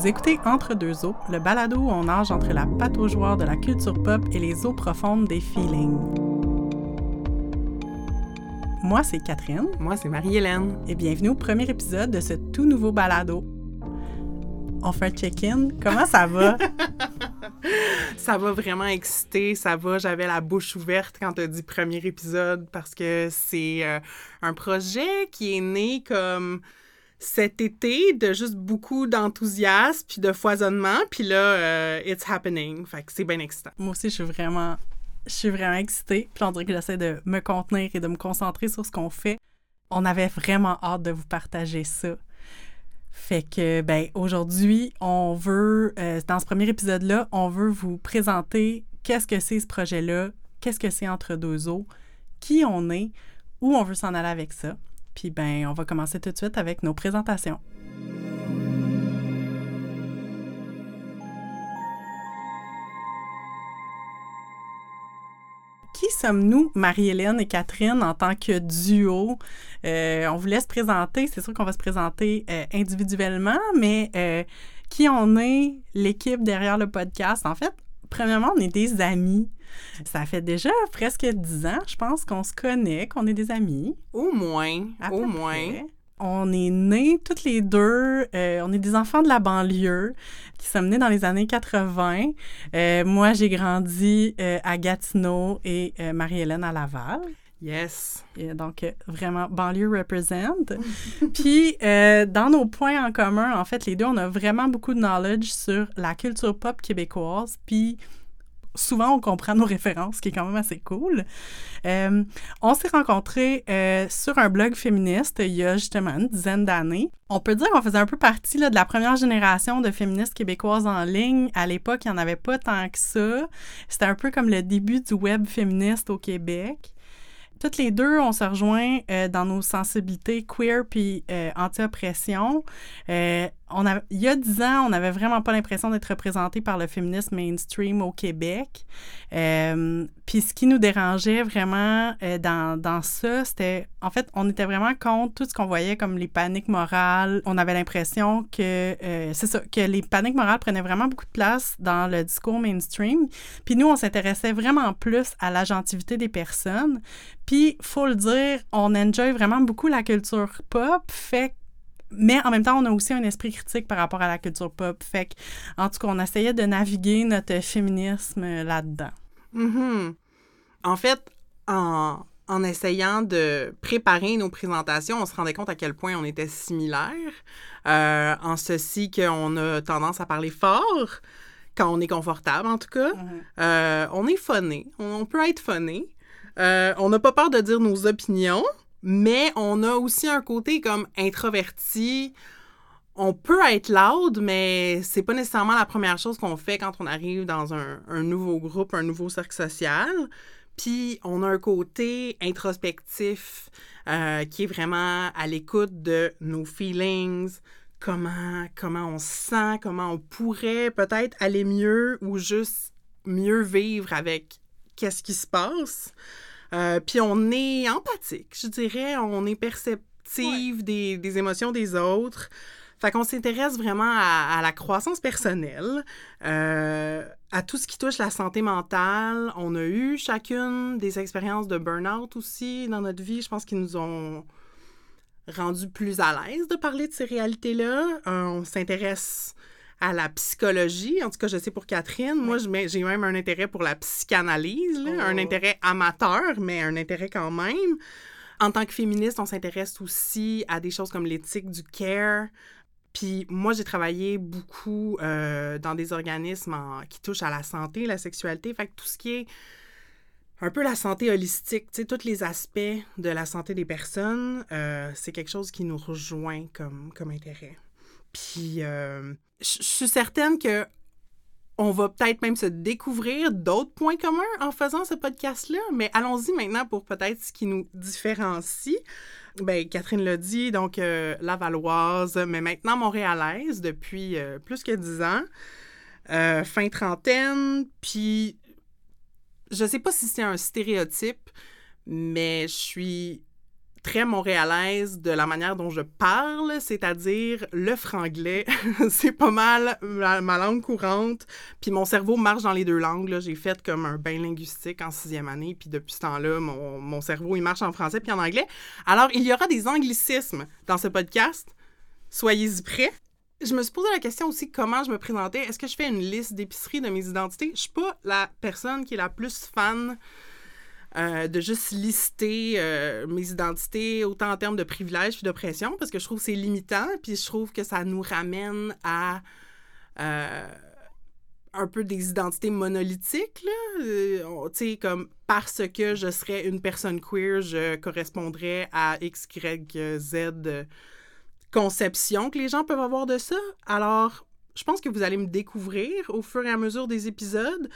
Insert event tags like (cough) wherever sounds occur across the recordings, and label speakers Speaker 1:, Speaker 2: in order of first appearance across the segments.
Speaker 1: Vous écoutez Entre deux eaux, le balado où on nage entre la pataugeoire de la culture pop et les eaux profondes des feelings. Moi, c'est Catherine.
Speaker 2: Moi, c'est Marie-Hélène.
Speaker 1: Et bienvenue au premier épisode de ce tout nouveau balado. On fait un check-in. Comment ça va? (laughs)
Speaker 2: ça va vraiment excité, ça va. J'avais la bouche ouverte quand tu as dit premier épisode parce que c'est euh, un projet qui est né comme cet été de juste beaucoup d'enthousiasme puis de foisonnement. Puis là, euh, it's happening. Fait que c'est bien excitant.
Speaker 1: Moi aussi, je suis vraiment, je suis vraiment excitée. Puis on dirait que j'essaie de me contenir et de me concentrer sur ce qu'on fait. On avait vraiment hâte de vous partager ça. Fait que, ben, aujourd'hui, on veut, euh, dans ce premier épisode-là, on veut vous présenter qu'est-ce que c'est ce projet-là, qu'est-ce que c'est Entre deux eaux, qui on est, où on veut s'en aller avec ça. Puis, ben, on va commencer tout de suite avec nos présentations. Qui sommes-nous, Marie-Hélène et Catherine, en tant que duo? Euh, on vous laisse présenter. C'est sûr qu'on va se présenter euh, individuellement, mais euh, qui on est, l'équipe derrière le podcast? En fait, premièrement, on est des amis. Ça fait déjà presque dix ans, je pense, qu'on se connaît, qu'on est des amis.
Speaker 2: Au moins, au moins.
Speaker 1: On est nés toutes les deux, euh, on est des enfants de la banlieue qui sommes nés dans les années 80. Euh, moi, j'ai grandi euh, à Gatineau et Marie-Hélène à Laval.
Speaker 2: Yes.
Speaker 1: Et donc, vraiment, banlieue represent. (laughs) Puis, dans nos points en commun, en fait, les deux, on a vraiment beaucoup de knowledge sur la culture pop québécoise. Puis, souvent, on comprend nos références, ce qui est quand même assez cool. Euh, on s'est rencontrés euh, sur un blog féministe il y a justement une dizaine d'années. On peut dire qu'on faisait un peu partie là, de la première génération de féministes québécoises en ligne. À l'époque, il n'y en avait pas tant que ça. C'était un peu comme le début du web féministe au Québec. Toutes les deux, on se rejoint euh, dans nos sensibilités queer puis anti-oppression on il y a dix ans, on n'avait vraiment pas l'impression d'être représenté par le féminisme mainstream au Québec. Euh, puis ce qui nous dérangeait vraiment euh, dans, dans ça, c'était, en fait, on était vraiment contre tout ce qu'on voyait comme les paniques morales. On avait l'impression que, euh, c'est ça, que les paniques morales prenaient vraiment beaucoup de place dans le discours mainstream. Puis nous, on s'intéressait vraiment plus à la gentilité des personnes. Puis, faut le dire, on enjoy vraiment beaucoup la culture pop, fait mais en même temps, on a aussi un esprit critique par rapport à la culture pop. Fait que, en tout cas, on essayait de naviguer notre féminisme là-dedans.
Speaker 2: Mm-hmm. En fait, en, en, essayant de préparer nos présentations, on se rendait compte à quel point on était similaires. Euh, en ceci qu'on a tendance à parler fort quand on est confortable, en tout cas. Mm-hmm. Euh, on est phoné. On, peut être phoné. Euh, on n'a pas peur de dire nos opinions. Mais on a aussi un côté comme introverti. On peut être loud, mais c'est pas nécessairement la première chose qu'on fait quand on arrive dans un, nouveau groupe, un nouveau cercle social. Puis on a un côté introspectif euh, qui est vraiment à l'écoute de nos feelings, comment, comment on se sent, comment on pourrait peut-être aller mieux ou juste mieux vivre avec qu'est-ce qui se passe. Euh, puis on est empathique, je dirais. On est perceptive des, des, émotions des autres. Fait qu'on s'intéresse vraiment à, la croissance personnelle, euh, à tout ce qui touche la santé mentale. On a eu chacune des expériences de burn-out aussi dans notre vie. Je pense qu'ils nous ont rendu plus à l'aise de parler de ces réalités-là. Euh, on s'intéresse à la psychologie. En tout cas, je sais pour Catherine, moi, j'ai même un intérêt pour la psychanalyse, un oh. intérêt amateur, mais un intérêt quand même. En tant que féministe, on s'intéresse aussi à des choses comme l'éthique du care. Puis moi, j'ai travaillé beaucoup euh, dans des organismes qui touchent à la santé, la sexualité. Fait que tout ce qui est un peu la santé holistique, tu sais, tous les aspects de la santé des personnes, euh, c'est quelque chose qui nous rejoint comme, comme intérêt. Puis euh, je suis certaine que on va peut-être même se découvrir d'autres points communs en faisant ce podcast-là, mais allons-y maintenant pour peut-être ce qui nous différencie. Ben, Catherine l'a dit, donc euh, la Valoise, mais maintenant montréalaise depuis euh, plus que dix ans, fin trentaine, puis je sais pas si c'est un stéréotype, mais je suis très montréalaise de la manière dont je parle, c'est-à-dire le franglais. (laughs) c'est pas mal ma, langue courante. Puis mon cerveau marche dans les deux langues. J'ai fait comme un bain linguistique en sixième année. Puis depuis ce temps-là, mon, mon cerveau, il marche en français puis en anglais. Alors, il y aura des anglicismes dans ce podcast. Soyez-y prêts. Je me suis posé la question aussi comment je me présentais? Est-ce que je fais une liste d'épicerie de mes identités? Je suis pas la personne qui est la plus fan euh, de juste lister euh, mes identités autant en termes de privilèges puis d'oppression parce que je trouve que c'est limitant puis je trouve que ça nous ramène à euh, un peu des identités monolithiques là. Tu sais comme parce que je serais une personne queer je correspondrais à x y z conception que les gens peuvent avoir de ça. Alors je pense que vous allez me découvrir au fur et à mesure des épisodes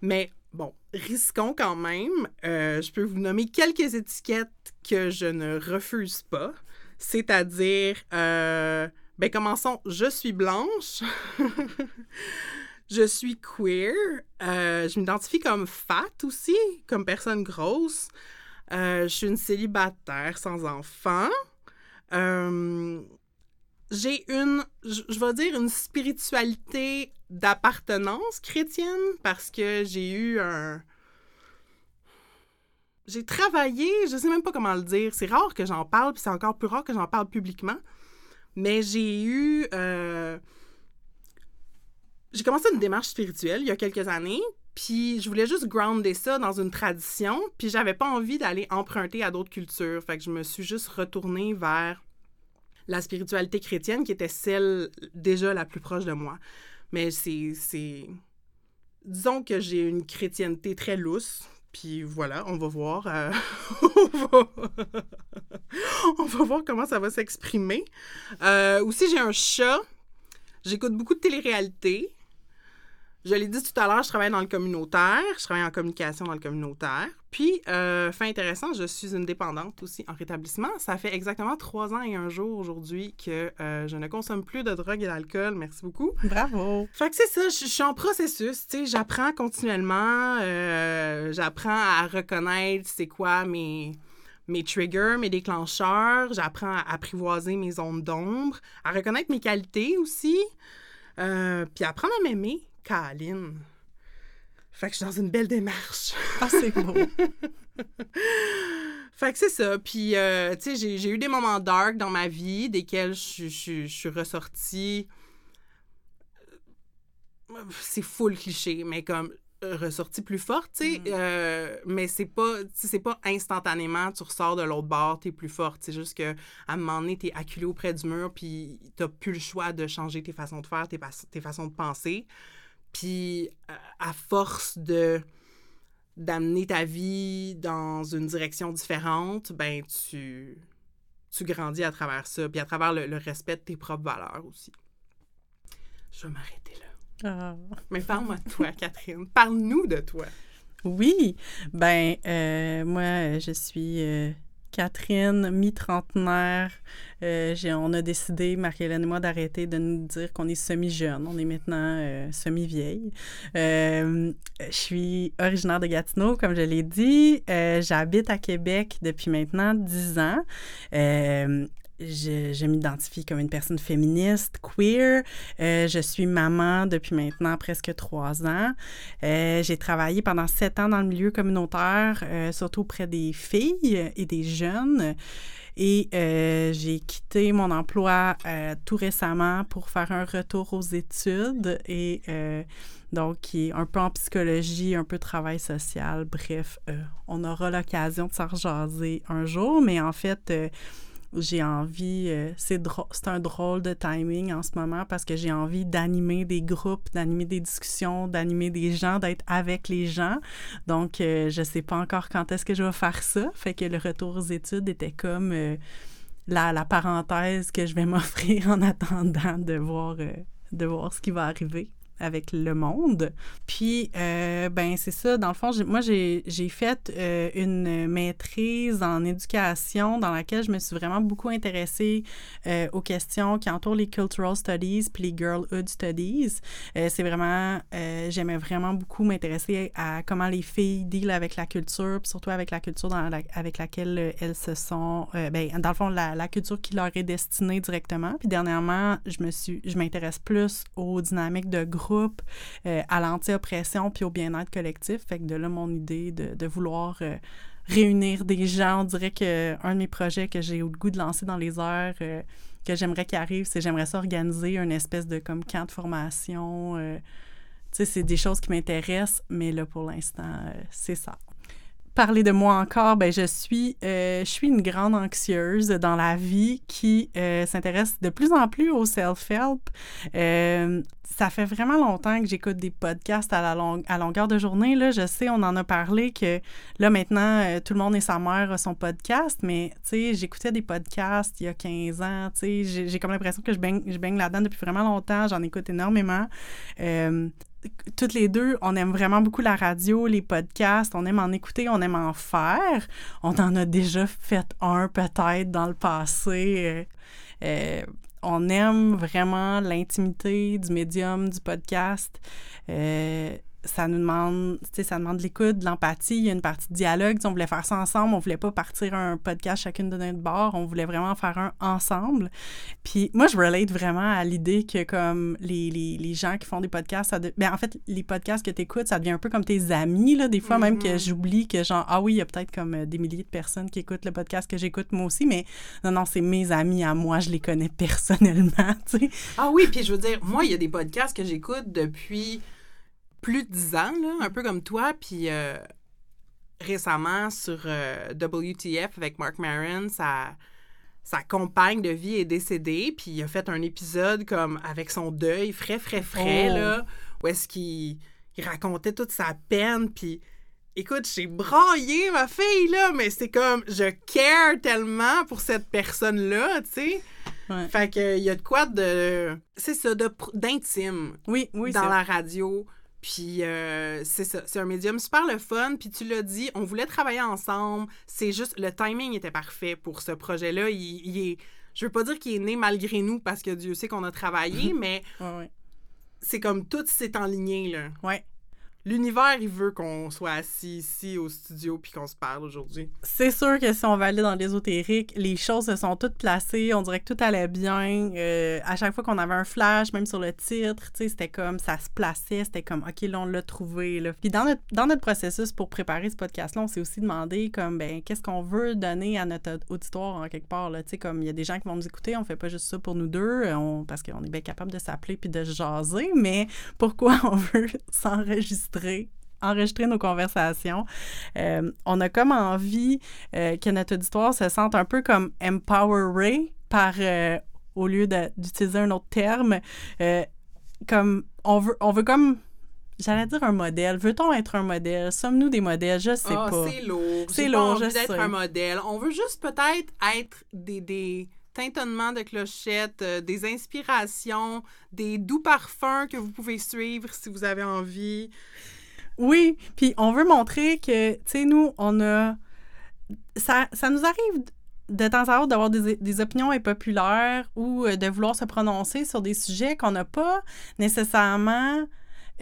Speaker 2: mais Bon, risquons quand même. Euh, je peux vous nommer quelques étiquettes que je ne refuse pas. C'est-à-dire, euh, ben commençons, je suis blanche. (laughs) je suis queer. Euh, je m'identifie comme fat aussi, comme personne grosse. je suis une célibataire sans enfant j'ai une, je vais dire, une spiritualité d'appartenance chrétienne parce que j'ai eu un. J'ai travaillé, je sais même pas comment le dire. C'est rare que j'en parle, puis c'est encore plus rare que j'en parle publiquement. Mais j'ai eu. Euh, j'ai commencé une démarche spirituelle il y a quelques années, puis je voulais juste grounder ça dans une tradition, puis j'avais pas envie d'aller emprunter à d'autres cultures. Fait que je me suis juste retournée vers la spiritualité chrétienne qui était celle déjà la plus proche de moi. Mais c'est. Disons que j'ai une chrétienté très lousse. Puis voilà, on va voir. Euh, (laughs) (laughs) on, va... voir comment ça va s'exprimer. Euh, aussi, j'ai un chat. J'écoute beaucoup de télé-réalité. Je l'ai dit tout à l'heure, je travaille dans le communautaire, je travaille en communication dans le communautaire. Puis, euh, fait intéressant, je suis une dépendante aussi en rétablissement. Ça fait exactement trois ans et un jour aujourd'hui que euh, je ne consomme plus de drogue et d'alcool. Merci beaucoup.
Speaker 1: Bravo.
Speaker 2: Fait que c'est ça, je, suis en processus, tu sais, j'apprends continuellement, euh, j'apprends à reconnaître c'est quoi mes mes triggers, mes déclencheurs, j'apprends à apprivoiser mes zones d'ombre, à reconnaître mes qualités aussi, puis apprendre à m'aimer Caline. Fait que je suis dans une belle démarche. (laughs)
Speaker 1: Ah, c'est beau. (laughs)
Speaker 2: fait que c'est ça. Puis, euh, tu sais, j'ai eu des moments dark dans ma vie, desquels je, je suis ressortie. C'est full cliché, mais comme ressortie plus forte, tu sais. Mm. Euh, mais c'est pas, c'est pas instantanément, tu ressors de l'autre bord, t'es plus forte. C'est juste que à un moment donné, t'es acculé auprès du mur, puis t'as plus le choix de changer tes façons de faire, tes, tes façons de penser. Puis à force de d'amener ta vie dans une direction différente, ben tu, tu grandis à travers ça, puis à travers le, respect de tes propres valeurs aussi. Je vais m'arrêter là. Ah. Mais parle-moi de toi, Catherine. Parle-nous de toi.
Speaker 1: Oui, ben euh, moi, je suis euh, Catherine, mi-trentenaire, euh, on a décidé, Marie-Hélène et moi, d'arrêter de nous dire qu'on est semi-jeune. On est maintenant euh, semi-vieille. Euh, je suis originaire de Gatineau, comme je l'ai dit. J'habite à Québec depuis maintenant dix ans je, m'identifie comme une personne féministe, queer. Euh, je suis maman depuis maintenant presque trois ans. Euh, j'ai travaillé pendant sept ans dans le milieu communautaire, euh, surtout auprès des filles et des jeunes. Et j'ai quitté mon emploi tout récemment pour faire un retour aux études et donc un peu en psychologie, un peu travail social. Bref, on aura l'occasion de s'en rejaser un jour, mais en fait, j'ai envie, euh, c'est un drôle de timing en ce moment parce que j'ai envie d'animer des groupes, d'animer des discussions, d'animer des gens, d'être avec les gens. Donc, euh, je sais pas encore quand est-ce que je vais faire ça. Fait que le retour aux études était comme euh, la, la, parenthèse que je vais (laughs) m'offrir en attendant de voir, de voir ce qui va arriver. Avec le monde. Puis, euh, ben c'est ça, dans le fond, moi, j'ai fait euh, une maîtrise en éducation dans laquelle je me suis vraiment beaucoup intéressée euh, aux questions qui entourent les cultural studies puis les girlhood studies. c'est vraiment, j'aimais vraiment beaucoup m'intéresser à comment les filles deal avec la culture, puis surtout avec la culture avec laquelle elles se sont, ben, dans le fond, la, la, culture qui leur est destinée directement. Puis dernièrement, je m'intéresse plus aux dynamiques de groupe euh, à l'anti-oppression puis au bien-être collectif. Fait que de là, mon idée de, vouloir euh, réunir des gens, on dirait que un de mes projets que j'ai le goût de lancer dans les heures, euh, que j'aimerais qu'il arrive, c'est j'aimerais ça organiser une espèce de comme camp de formation. tu sais, c'est des choses qui m'intéressent, mais là, pour l'instant, c'est ça parler de moi encore, ben je suis, euh, je suis une grande anxieuse dans la vie qui euh, s'intéresse de plus en plus au self-help. Euh, ça fait vraiment longtemps que j'écoute des podcasts à, la longue, à longueur de journée. Là. Je sais, on en a parlé que là, maintenant, tout le monde et sa mère a son podcast, mais tu sais, j'écoutais des podcasts il y a 15 ans. Tu sais, j'ai comme l'impression que je baigne, je baigne là-dedans depuis vraiment longtemps. J'en écoute énormément toutes les deux, on aime vraiment beaucoup la radio, les podcasts, on aime en écouter, on aime en faire. On en a déjà fait un peut-être dans le passé. Euh, euh, on aime vraiment l'intimité du médium, du podcast. Euh, ça nous demande, tu sais, ça demande de l'écoute, de l'empathie, il y a une partie de dialogue. on voulait faire ça ensemble, on voulait pas partir un podcast chacune de notre bord, on voulait vraiment faire un ensemble. Puis moi, je relate vraiment à l'idée que comme les, les, les, gens qui font des podcasts, ça ben, en fait, les podcasts que tu écoutes, ça devient un peu comme tes amis, là, des fois même que mm-hmm. j'oublie que genre, ah oui, il y a peut-être comme euh, des milliers de personnes qui écoutent le podcast que j'écoute moi aussi, mais non, non, c'est mes amis à moi, je les connais (laughs) personnellement, tu sais.
Speaker 2: Ah oui, puis je veux dire, moi, il y a des podcasts que j'écoute depuis plus de 10 ans, là, un peu comme toi. Puis euh, récemment, sur euh, WTF avec Mark Maron, sa, sa compagne de vie est décédée. Puis il a fait un épisode comme avec son deuil frais, frais, frais, oh. là, où est-ce qu'il il racontait toute sa peine. Puis écoute, j'ai braillé ma fille, là, mais c'est comme, je care tellement pour cette personne-là, tu sais. Fait qu'il y a de quoi de. C'est ça, d'intime.
Speaker 1: Oui, oui.
Speaker 2: Dans la radio. Puis euh, c'est ça, c'est un médium super le fun. Puis tu l'as dit, on voulait travailler ensemble. C'est juste, le timing était parfait pour ce projet-là. Il, est, je veux pas dire qu'il est né malgré nous parce que Dieu sait qu'on a travaillé, (laughs) mais c'est comme tout s'est enligné, là.
Speaker 1: Ouais
Speaker 2: l'univers, il veut qu'on soit assis ici au studio puis qu'on se parle aujourd'hui.
Speaker 1: C'est sûr que si on va aller dans l'ésotérique, les choses se sont toutes placées. On dirait que tout allait bien. Euh, à chaque fois qu'on avait un flash, même sur le titre, c'était comme ça se plaçait. C'était comme, OK, là, on l'a trouvé. Puis dans notre, dans notre processus pour préparer ce podcast-là, on s'est aussi demandé, comme, ben, qu'est-ce qu'on veut donner à notre auditoire en quelque part. Là. Comme il y a des gens qui vont nous écouter, on fait pas juste ça pour nous deux, on, parce qu'on est bien capable de s'appeler puis de jaser, mais pourquoi (laughs) on veut s'enregistrer? Enregistrer, nos conversations. Euh, on a comme envie euh, que notre auditoire se sente un peu comme empowered par, euh, au lieu d'utiliser un autre terme, comme on veut, on veut comme J'allais dire un modèle. Veut-on être un modèle? Sommes-nous des modèles? Je sais ah, pas.
Speaker 2: C'est lourd. C'est lourd, je sais. d'être un modèle. On veut juste peut-être être des, des tâtonnements de clochettes, des inspirations, des doux parfums que vous pouvez suivre si vous avez envie.
Speaker 1: Oui, puis on veut montrer que, tu sais, nous, on a... Ça, ça nous arrive de temps à autre d'avoir des, des, opinions impopulaires ou euh, de vouloir se prononcer sur des sujets qu'on n'a pas nécessairement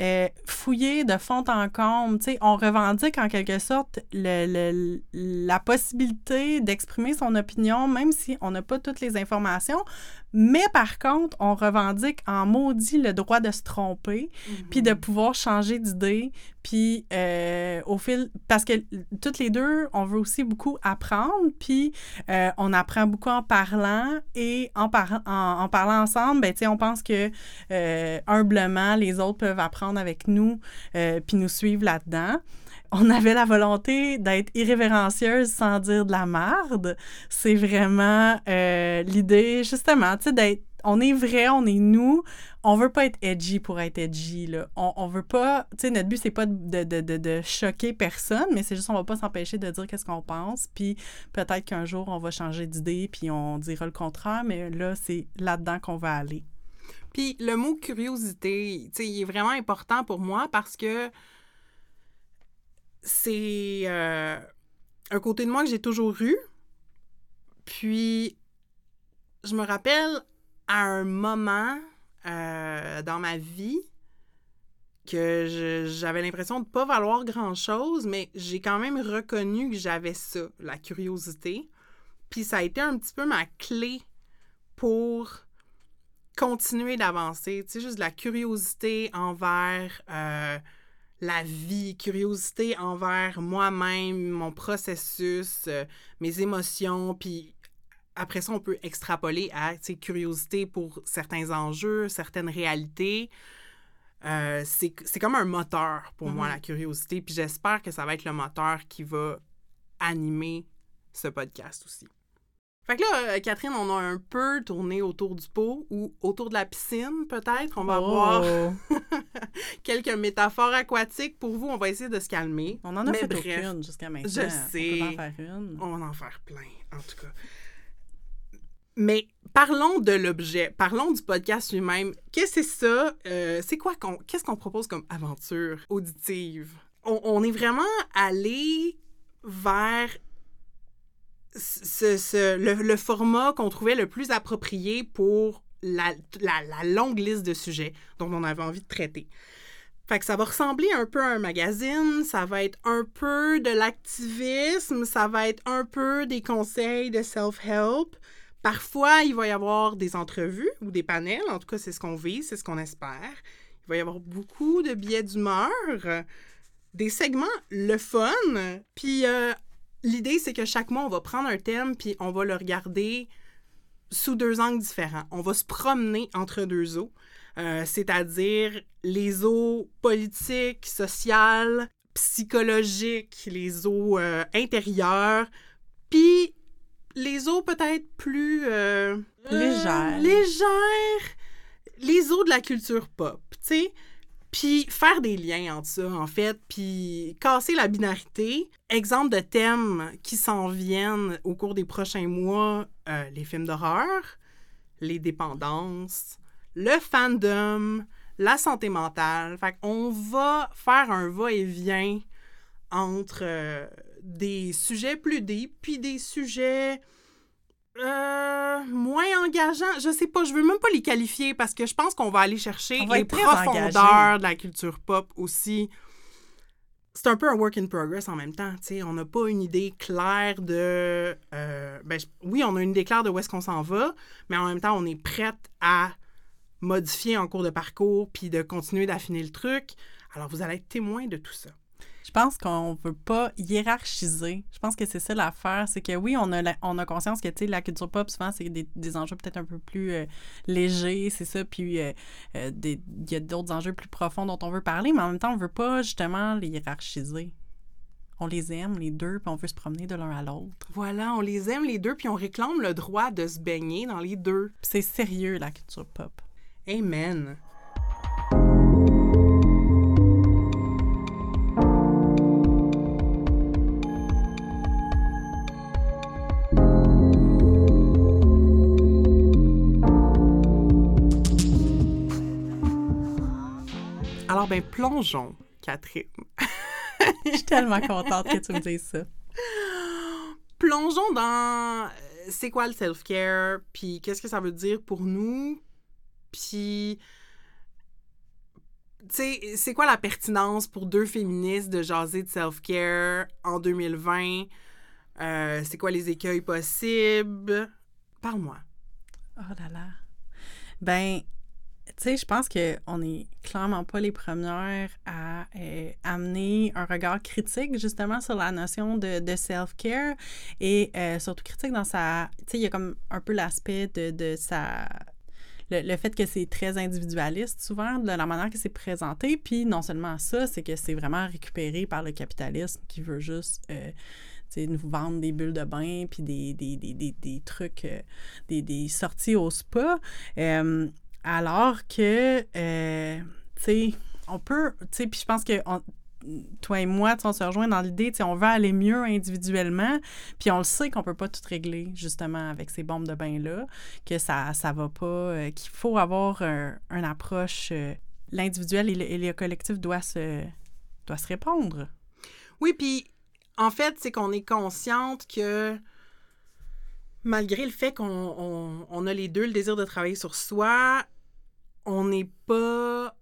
Speaker 1: euh, fouillé de fond en comble. on revendique en quelque sorte le, le, la possibilité d'exprimer son opinion, même si on n'a pas toutes les informations, mais par contre, on revendique en maudit le droit de se tromper, puis de pouvoir changer d'idée, puis euh, au fil... Parce que toutes les deux, on veut aussi beaucoup apprendre, puis euh, on apprend beaucoup en parlant, et en, en, parlant ensemble, ben, on pense que euh, humblement, les autres peuvent apprendre avec nous, puis nous suivre là-dedans on avait la volonté d'être irrévérencieuse sans dire de la merde. C'est vraiment euh, l'idée, justement, tu sais, d'être. On est vrai, on est nous. On veut pas être edgy pour être edgy, là. On, on veut pas. Tu sais, notre but, c'est pas de, de, de, de, choquer personne, mais c'est juste, on va pas s'empêcher de dire qu'est-ce qu'on pense. Puis peut-être qu'un jour, on va changer d'idée, puis on dira le contraire, mais là, c'est là-dedans qu'on va aller.
Speaker 2: Puis le mot curiosité, tu sais, il est vraiment important pour moi parce que c'est euh, un côté de moi que j'ai toujours eu. Puis, je me rappelle à un moment euh, dans ma vie que j'avais l'impression de ne pas valoir grand-chose, mais j'ai quand même reconnu que j'avais ça, la curiosité. Puis ça a été un petit peu ma clé pour continuer d'avancer. Tu sais, juste la curiosité envers euh, la vie, curiosité envers moi-même, mon processus, euh, mes émotions, puis après ça, on peut extrapoler à curiosité pour certains enjeux, certaines réalités. Euh, c'est comme un moteur pour moi, mm-hmm. la curiosité, puis j'espère que ça va être le moteur qui va animer ce podcast aussi. Fait que là, euh, Catherine, on a un peu tourné autour du pot ou autour de la piscine, peut-être. On va oh. voir (laughs) quelques métaphores aquatiques pour vous. On va essayer de se calmer.
Speaker 1: On en a fait aucune jusqu'à maintenant.
Speaker 2: Je sais.
Speaker 1: On en faire une.
Speaker 2: On va en faire plein, en tout cas. Mais parlons de l'objet, parlons du podcast lui-même. Qu'est-ce que c'est ça? Euh, c'est quoi qu'on, qu'est-ce qu'on propose comme aventure auditive? on est vraiment allé vers le, format qu'on trouvait le plus approprié pour la, longue liste de sujets dont on avait envie de traiter. Fait ça va ressembler un peu à un magazine, ça va être un peu de l'activisme, ça va être un peu des conseils de self-help. Parfois, il va y avoir des entrevues ou des panels, en tout cas, c'est ce qu'on vise, c'est ce qu'on espère. Il va y avoir beaucoup de billets d'humeur, des segments le fun, puis euh, l'idée, c'est que chaque mois, on va prendre un thème, puis on va le regarder sous deux angles différents. On va se promener entre deux eaux, euh, c'est-à-dire les eaux politiques, sociales, psychologiques, les eaux euh, intérieures, puis les eaux peut-être plus... Euh,
Speaker 1: légères.
Speaker 2: légères, les eaux de la culture pop, tu sais. Puis faire des liens entre ça, en fait, puis casser la binarité. Exemple de thèmes qui s'en viennent au cours des prochains mois, euh, les films d'horreur, les dépendances, le fandom, la santé mentale. Fait qu'on va faire un va-et-vient entre euh, des sujets plus deep, puis des sujets euh, moins engageant. Je sais pas, je veux même pas les qualifier parce que je pense qu'on va aller chercher les profondeurs de la culture pop aussi. C'est un peu un work in progress en même temps. sais On n'a pas une idée claire de. Euh, ben, oui, on a une idée claire de où est-ce qu'on s'en va, mais en même temps, on est prête à modifier en cours de parcours puis de continuer d'affiner le truc. Alors, vous allez être témoin de tout ça.
Speaker 1: Je pense qu'on ne veut pas hiérarchiser. Je pense que c'est ça l'affaire. C'est que oui, on a, on a conscience que la culture pop, souvent, c'est des, des, enjeux peut-être un peu plus euh, légers, c'est ça. Puis euh, euh, il y a d'autres enjeux plus profonds dont on veut parler, mais en même temps, on ne veut pas justement les hiérarchiser. On les aime, les deux, puis on veut se promener de l'un à l'autre.
Speaker 2: Voilà, on les aime, les deux, puis on réclame le droit de se baigner dans les deux.
Speaker 1: C'est sérieux, la culture pop.
Speaker 2: Amen. Ben, plongeons, Catherine. (laughs)
Speaker 1: Je suis tellement contente que tu me dises ça.
Speaker 2: Plongeons dans euh, c'est quoi le self-care, puis qu'est-ce que ça veut dire pour nous, puis c'est quoi la pertinence pour deux féministes de jaser de self-care en 2020? Euh, c'est quoi les écueils possibles? Parle-moi.
Speaker 1: Oh là là. Ben, tu sais, je pense qu'on n'est clairement pas les premières à euh, amener un regard critique justement sur la notion de, de self-care et euh, surtout critique dans sa... Tu sais, il y a comme un peu l'aspect de, de sa... Le, fait que c'est très individualiste souvent de la manière que c'est présenté. Puis non seulement ça, c'est que c'est vraiment récupéré par le capitalisme qui veut juste... Euh, nous vendre des bulles de bain, puis des, des, des, des trucs, des, des, sorties au spa. Alors que, euh, tu sais, on peut, tu sais, puis je pense que toi et moi, on se rejoint dans l'idée, on veut aller mieux individuellement, puis on le sait qu'on peut pas tout régler, justement, avec ces bombes de bain-là, que ça ça va pas, euh, qu'il faut avoir un, une approche... Euh, l'individuel et, et, le collectif doit se, doit se répondre.
Speaker 2: Oui, puis en fait, c'est qu'on est consciente que malgré le fait qu'on on, a les deux le désir de travailler sur soi, on n'est pas.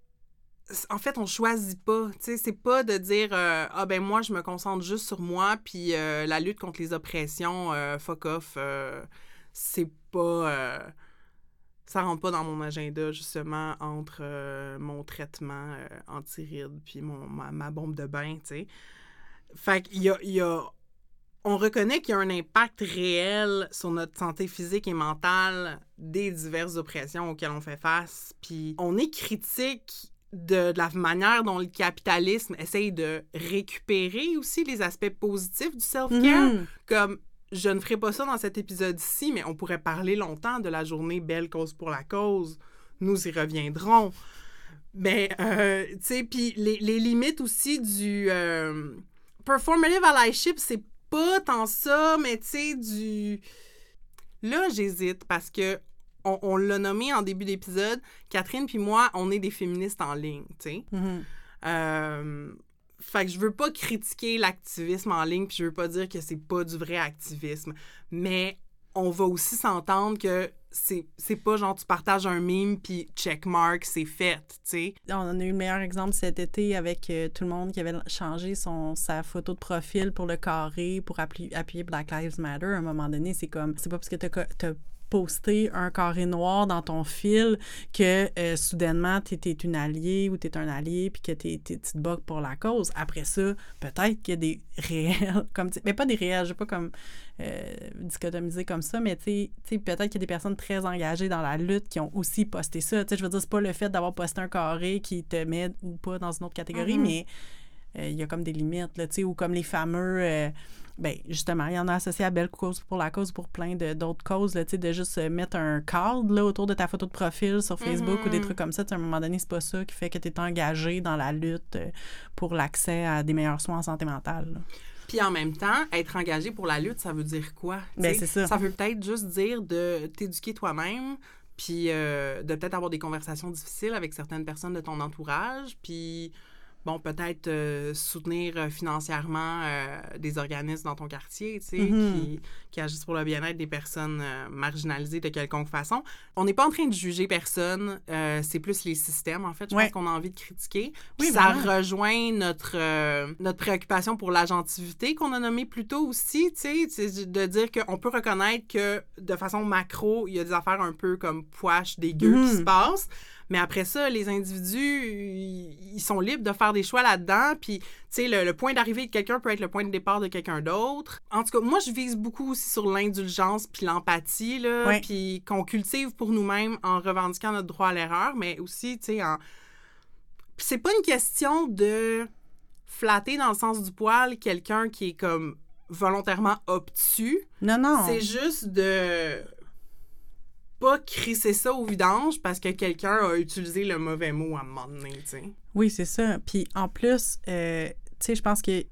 Speaker 2: En fait, on choisit pas. C'est pas de dire euh, Ah ben moi, je me concentre juste sur moi, puis euh, la lutte contre les oppressions, euh, fuck off, c'est pas. ça rentre pas dans mon agenda, justement, entre mon traitement anti-rides puis mon, ma, bombe de bain, tu. Fait qu'il y a on reconnaît qu'il y a un impact réel sur notre santé physique et mentale des diverses oppressions auxquelles on fait face. Puis on est critique de, la manière dont le capitalisme essaye de récupérer aussi les aspects positifs du self-care. Mhm. Comme je ne ferai pas ça dans cet épisode-ci, mais on pourrait parler longtemps de la journée Belle cause pour la cause. Nous y reviendrons. Mais, euh, tu sais, puis les, limites aussi du euh, performative allyship, c'est pas tant ça, mais tu sais, du. Là, j'hésite parce que on, l'a nommé en début d'épisode. Catherine puis moi, on est des féministes en ligne, tu sais. Mm-hmm. Euh, fait que je veux pas critiquer l'activisme en ligne, puis je veux pas dire que c'est pas du vrai activisme. Mais on va aussi s'entendre que c'est pas genre tu partages un meme puis checkmark, c'est fait, tu sais.
Speaker 1: On a eu le meilleur exemple cet été avec euh, tout le monde qui avait changé son, sa photo de profil pour le carré pour appuyer, Black Lives Matter. À un moment donné, c'est comme, c'est pas parce que t'as poster un carré noir dans ton fil que euh, soudainement tu es, une alliée ou tu es un allié puis que tu te bats pour la cause. Après ça, peut-être qu'il y a des (laughs) réels, comme mais pas des réels, je vais pas comme euh, dichotomiser comme ça, mais tu sais, peut-être qu'il y a des personnes très engagées dans la lutte qui ont aussi posté ça. Tu sais, je veux dire, c'est pas le fait d'avoir posté un carré qui te met ou pas dans une autre catégorie, mm-hmm. mais euh, il y a comme des limites, là, tu sais, ou comme les fameux ben justement, il y en a associé à Belle Cause pour la cause pour plein d'autres causes, là, de juste mettre un cadre là, autour de ta photo de profil sur Facebook ou des mm-hmm. trucs comme ça. à un moment donné, c'est pas ça qui fait que tu es engagé dans la lutte euh, pour l'accès à des meilleurs soins en santé mentale.
Speaker 2: Puis en même temps, être engagé pour la lutte, ça veut dire quoi?
Speaker 1: Ben, c'est ça.
Speaker 2: Ça veut peut-être juste dire de t'éduquer toi-même, puis euh, de peut-être avoir des conversations difficiles avec certaines personnes de ton entourage, puis bon, peut-être euh, soutenir euh, financièrement euh, des organismes dans ton quartier, tu sais, mm-hmm. qui, qui, agissent pour le bien-être des personnes marginalisées de quelconque façon. On n'est pas en train de juger personne, c'est plus les systèmes, en fait, je pense qu'on a envie de critiquer. Oui, ça rejoint notre, notre préoccupation pour l'agentivité qu'on a nommée plus tôt aussi, tu sais, de dire qu'on peut reconnaître que de façon macro, il y a des affaires un peu comme poche, dégueu qui se mm-hmm. passent. Mais après ça, les individus, ils sont libres de faire des choix là-dedans. Puis, tu sais, le, point d'arrivée de quelqu'un peut être le point de départ de quelqu'un d'autre. En tout cas, moi, je vise beaucoup aussi sur l'indulgence puis l'empathie, là. Puis qu'on cultive pour nous-mêmes en revendiquant notre droit à l'erreur, mais aussi, tu sais, en... c'est pas une question de flatter dans le sens du poil quelqu'un qui est comme volontairement obtus.
Speaker 1: Non, non.
Speaker 2: C'est juste de pas crisser ça au vidange parce que quelqu'un a utilisé le mauvais mot à un moment donné, tu sais.
Speaker 1: Oui, c'est ça. Puis en plus, euh, tu sais, je pense que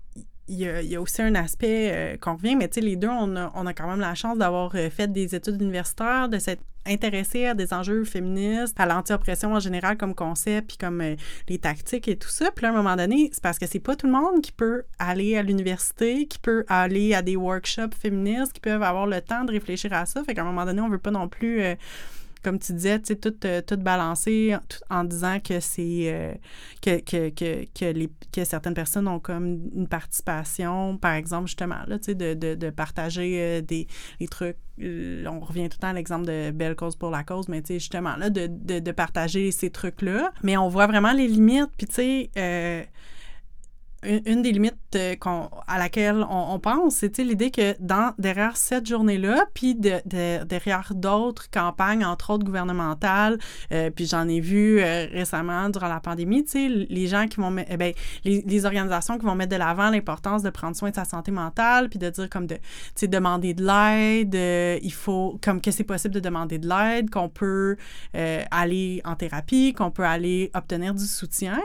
Speaker 1: il y, a, aussi un aspect euh, qu'on revient, mais tu sais, les deux, on a, on a, quand même la chance d'avoir euh, fait des études universitaires, de s'être intéressé à des enjeux féministes, à l'anti-oppression en général comme concept, puis comme euh, les tactiques et tout ça. Puis à un moment donné, c'est parce que c'est pas tout le monde qui peut aller à l'université, qui peut aller à des workshops féministes, qui peuvent avoir le temps de réfléchir à ça. Fait qu'à un moment donné, on veut pas non plus comme tu disais, tu sais, tout, euh, balancé en disant que c'est euh, que, que, que, que, les, que certaines personnes ont comme une participation, par exemple, justement, là, tu sais, de, de, de partager euh, des trucs. on revient tout le temps à l'exemple de Belle Cause pour la cause, mais tu sais, justement, là, de, de, de partager ces trucs-là. Mais on voit vraiment les limites, puis tu sais, une des limites euh, à laquelle on, pense, c'est l'idée que derrière cette journée-là, puis de, derrière d'autres campagnes, entre autres gouvernementales, euh, puis j'en ai vu euh, récemment durant la pandémie, les gens qui vont eh ben, les, organisations qui vont mettre de l'avant l'importance de prendre soin de sa santé mentale, puis de dire comme de, demander de l'aide, il faut, comme que c'est possible de demander de l'aide, qu'on peut aller en thérapie, qu'on peut aller obtenir du soutien.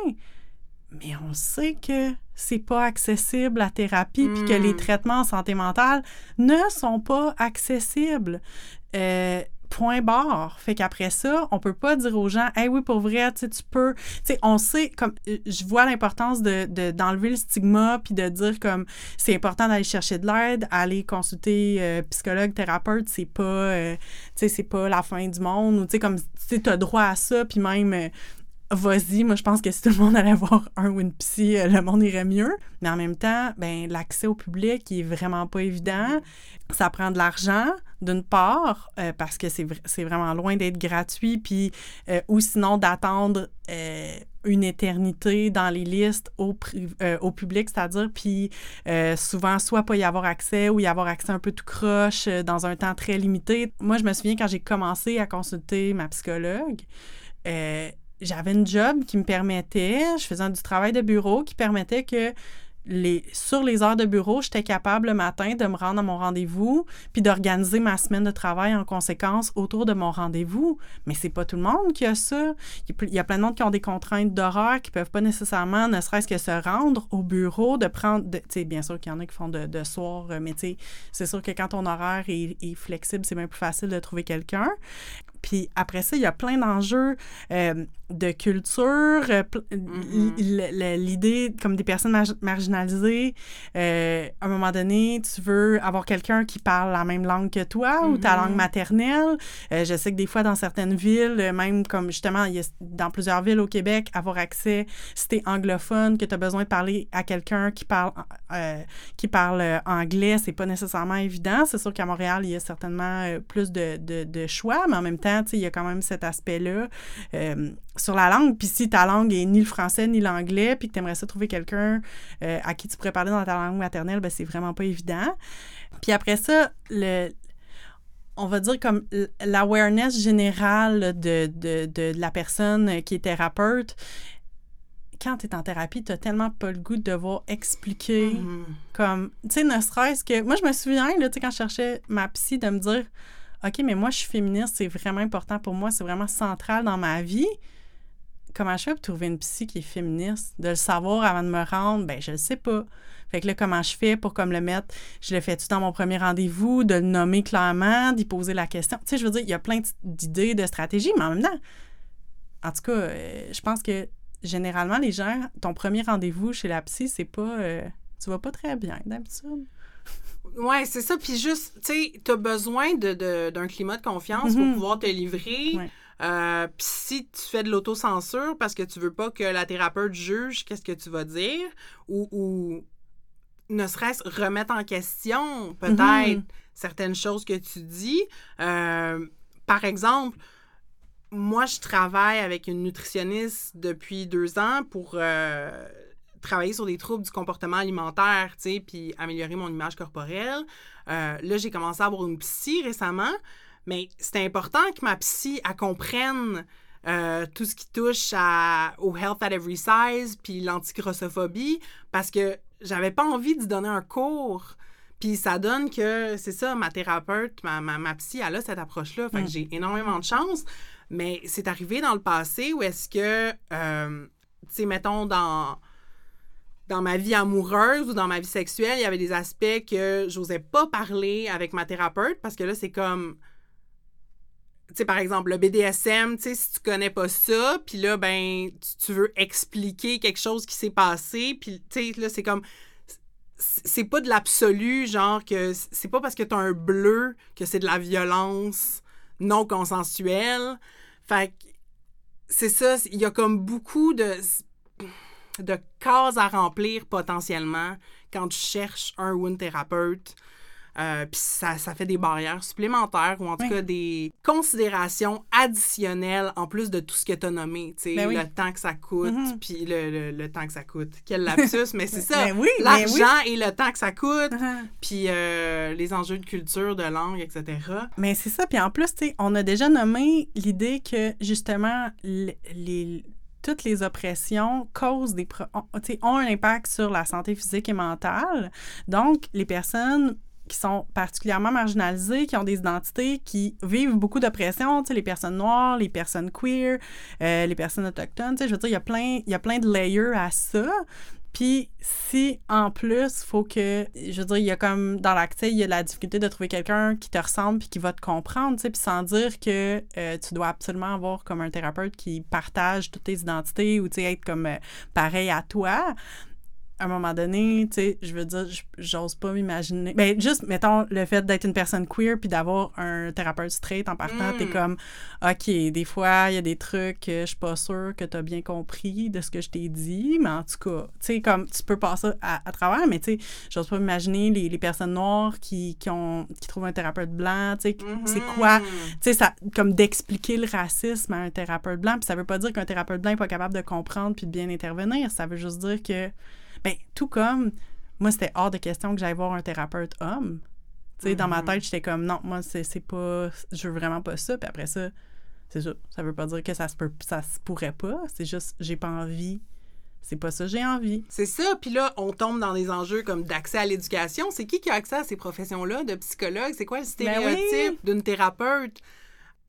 Speaker 1: Mais on sait que c'est pas accessible la thérapie, puis que les
Speaker 2: Mm.
Speaker 1: traitements en santé mentale ne sont pas accessibles. Euh, point barre. Fait qu'après ça, on peut pas dire aux gens, hey oui, pour vrai, tu peux. Tu sais, on sait, comme, euh, je vois l'importance de, de- d'enlever le stigma, puis de dire comme, c'est important d'aller chercher de l'aide, aller consulter euh, psychologue, thérapeute, c'est pas, euh, tu sais, c'est pas la fin du monde, ou tu sais, comme, tu sais, t'as droit à ça, puis même. Vas-y, moi je pense que si tout le monde allait voir un ou une psy, euh, le monde irait mieux. Mais en même temps, ben l'accès au public est vraiment pas évident. Ça prend de l'argent, d'une part, euh, parce que c'est, c'est vraiment loin d'être gratuit, puis euh, ou sinon d'attendre une éternité dans les listes au, public, c'est-à-dire, puis souvent, soit pas y avoir accès ou y avoir accès un peu tout croche dans un temps très limité. Moi, je me souviens quand j'ai commencé à consulter ma psychologue, j'avais une job qui me permettait, je faisais du travail de bureau qui permettait que les, sur les heures de bureau, j'étais capable le matin de me rendre à mon rendez-vous puis d'organiser ma semaine de travail en conséquence autour de mon rendez-vous. Mais c'est pas tout le monde qui a ça. Il y a plein de qui ont des contraintes d'horaire qui peuvent pas nécessairement, ne serait-ce que se rendre au bureau, de prendre. Tu sais, bien sûr qu'il y en a qui font de, de soir, euh, mais c'est sûr que quand ton horaire est, est flexible, c'est bien plus facile de trouver quelqu'un. Puis après ça, il y a plein d'enjeux euh, de culture, euh,
Speaker 2: Mhm.
Speaker 1: l- l'idée comme des personnes marg- marginalisées. euh, à un moment donné, tu veux avoir quelqu'un qui parle la même langue que toi ou ta
Speaker 2: Mhm.
Speaker 1: langue maternelle. Je sais que des fois, dans certaines villes, même comme justement, il y a, dans plusieurs villes au Québec, avoir accès, si tu es anglophone, que tu as besoin de parler à quelqu'un qui parle, qui parle anglais, c'est pas nécessairement évident. C'est sûr qu'à Montréal, il y a certainement plus de, de, de choix, mais en même temps, il y a quand même cet aspect-là euh, sur la langue. Puis si ta langue est ni le français ni l'anglais, puis que tu aimerais ça trouver quelqu'un euh, à qui tu pourrais parler dans ta langue maternelle, ben c'est vraiment pas évident. Puis après ça, le, on va dire comme l'awareness générale de, de, de, la personne qui est thérapeute, quand tu es en thérapie, tu n'as tellement pas le goût de devoir expliquer
Speaker 2: Mhm.
Speaker 1: comme, tu sais, ne serait-ce que. Moi, je me souviens, là, tu sais, quand je cherchais ma psy, de me dire OK, mais moi, je suis féministe, c'est vraiment important pour moi, c'est vraiment central dans ma vie. Comment je fais pour trouver une psy qui est féministe? De le savoir avant de me rendre, ben je le sais pas. Fait que là, comment je fais pour comme le mettre? Je le fais-tu dans mon premier rendez-vous, de le nommer clairement, d'y poser la question? Tu sais, je veux dire, il y a plein d'idées, de stratégies, mais en même temps, en tout cas, euh, je pense que généralement, les gens, ton premier rendez-vous chez la psy, c'est pas. euh, tu vas pas très bien d'habitude.
Speaker 2: Ouais, c'est ça. Puis juste, tu sais, t'as besoin de, de- d'un climat de confiance pour
Speaker 1: Mhm.
Speaker 2: pouvoir te livrer.
Speaker 1: Ouais.
Speaker 2: Euh, Puis si tu fais de l'autocensure parce que tu veux pas que la thérapeute juge qu'est-ce que tu vas dire ou, ou ne serait-ce remettre en question peut-être
Speaker 1: Mhm.
Speaker 2: certaines choses que tu dis. Euh, par exemple, moi, je travaille avec une nutritionniste depuis deux ans pour euh, travailler sur des troubles du comportement alimentaire, tu sais, puis améliorer mon image corporelle. Euh, là, j'ai commencé à avoir une psy récemment, mais c'est important que ma psy, elle comprenne euh, tout ce qui touche à, au health at every size, puis l'antigrossophobie, parce que j'avais pas envie d'y donner un cours. Puis ça donne que, c'est ça, ma thérapeute, ma, ma, ma psy, elle a cette approche-là. Fait que
Speaker 1: Mm.
Speaker 2: j'ai énormément de chance. Mais c'est arrivé dans le passé où est-ce que, euh, tu sais, mettons, dans, dans ma vie amoureuse ou dans ma vie sexuelle, il y avait des aspects que j'osais pas parler avec ma thérapeute parce que là, c'est comme. Tu sais, par exemple, le BDSM, tu sais, si tu connais pas ça, puis là, ben, tu, veux expliquer quelque chose qui s'est passé, puis, tu sais, là, c'est comme. C'est pas de l'absolu, genre que c'est pas parce que t'as un bleu que c'est de la violence non consensuelle. Fait que c'est ça, il y a comme beaucoup de, de cases à remplir potentiellement quand tu cherches un ou une thérapeute. Euh, Puis ça, ça fait des barrières supplémentaires ou en tout
Speaker 1: Oui.
Speaker 2: cas des considérations additionnelles en plus de tout ce que tu as nommé. tu
Speaker 1: Ben oui.
Speaker 2: Le temps que ça coûte,
Speaker 1: Mhm.
Speaker 2: puis le, le- le temps que ça coûte. Quel lapsus, mais c'est (laughs) ça.
Speaker 1: Ben oui, ben
Speaker 2: L'argent et le temps que ça coûte,
Speaker 1: oui.
Speaker 2: puis euh, les enjeux de culture, de langue, etc.
Speaker 1: Mais c'est ça. Puis en plus, tu sais, on a déjà nommé l'idée que justement, les, toutes les oppressions causent des ont, un impact sur la santé physique et mentale. Donc, les personnes qui sont particulièrement marginalisés, qui ont des identités, qui vivent beaucoup d'oppression, les personnes noires, les personnes queer, euh, les personnes autochtones, je veux dire, il y a plein de layers à ça. Puis si en plus, faut que, je veux dire, il y a comme dans l'accès, il y a la difficulté de trouver quelqu'un qui te ressemble puis qui va te comprendre, tu sais, puis sans dire que euh, tu dois absolument avoir comme un thérapeute qui partage toutes tes identités ou tu sais être comme euh, pareil à toi à un moment donné, tu sais, je veux dire, j'ose pas m'imaginer. Ben, juste, mettons, le fait d'être une personne queer puis d'avoir un thérapeute straight en partant, t'es mm. comme, OK, des fois, il y a des trucs que je suis pas sûre que t'as bien compris de ce que je t'ai dit, mais en tout cas, tu sais, comme, tu peux passer à, à travers, mais tu sais, j'ose pas m'imaginer les, les, personnes noires qui, qui, ont, qui trouvent un thérapeute blanc, tu sais, c'est mm-hmm. quoi, tu sais, ça, comme d'expliquer le racisme à un thérapeute blanc, puis ça veut pas dire qu'un thérapeute blanc est pas capable de comprendre puis de bien intervenir, ça veut juste dire que ben, tout comme, moi, c'était hors de question que j'aille voir un thérapeute homme. Tu sais, dans ma mm-hmm. tête, j'étais comme, non, moi, c'est pas, je veux vraiment pas ça. Puis après ça, c'est ça. Ça veut pas dire que ça se, peut, ça se pourrait pas. C'est juste, j'ai pas envie. C'est pas ça, j'ai envie.
Speaker 2: C'est ça. Puis là, on tombe dans des enjeux comme d'accès à l'éducation. C'est qui qui a accès à ces professions-là de psychologue? C'est quoi le ben stéréotype d'une thérapeute?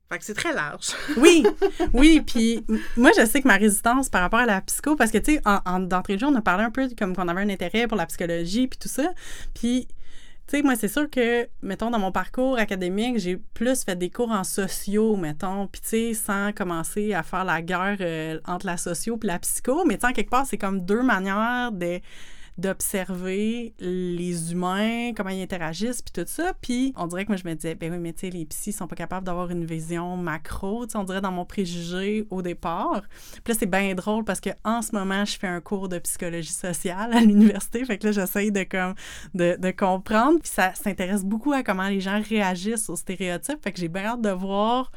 Speaker 2: Fait que c'est très large. (laughs)
Speaker 1: oui, oui. Puis moi, je sais que ma résistance par rapport à la psycho, parce que, tu sais, en, d'entrée de jeu, on a parlé un peu comme qu'on avait un intérêt pour la psychologie, puis tout ça. Puis, tu sais, moi, c'est sûr que, mettons, dans mon parcours académique, j'ai plus fait des cours en sociaux, mettons, puis, tu sais, sans commencer à faire la guerre euh, entre la socio et la psycho. Mais, tu sais, quelque part, c'est comme deux manières de d'observer les humains, comment ils interagissent, puis tout ça. Puis on dirait que moi, je me disais, ben oui, mais tu sais, les psys sont pas capables d'avoir une vision macro, tu sais, on dirait dans mon préjugé au départ. Puis là, c'est bien drôle parce que en ce moment, je fais un cours de psychologie sociale à l'université, fait que là, j'essaye de, comme, de, de comprendre. Puis ça s'intéresse beaucoup à comment les gens réagissent aux stéréotypes, fait que j'ai bien hâte de voir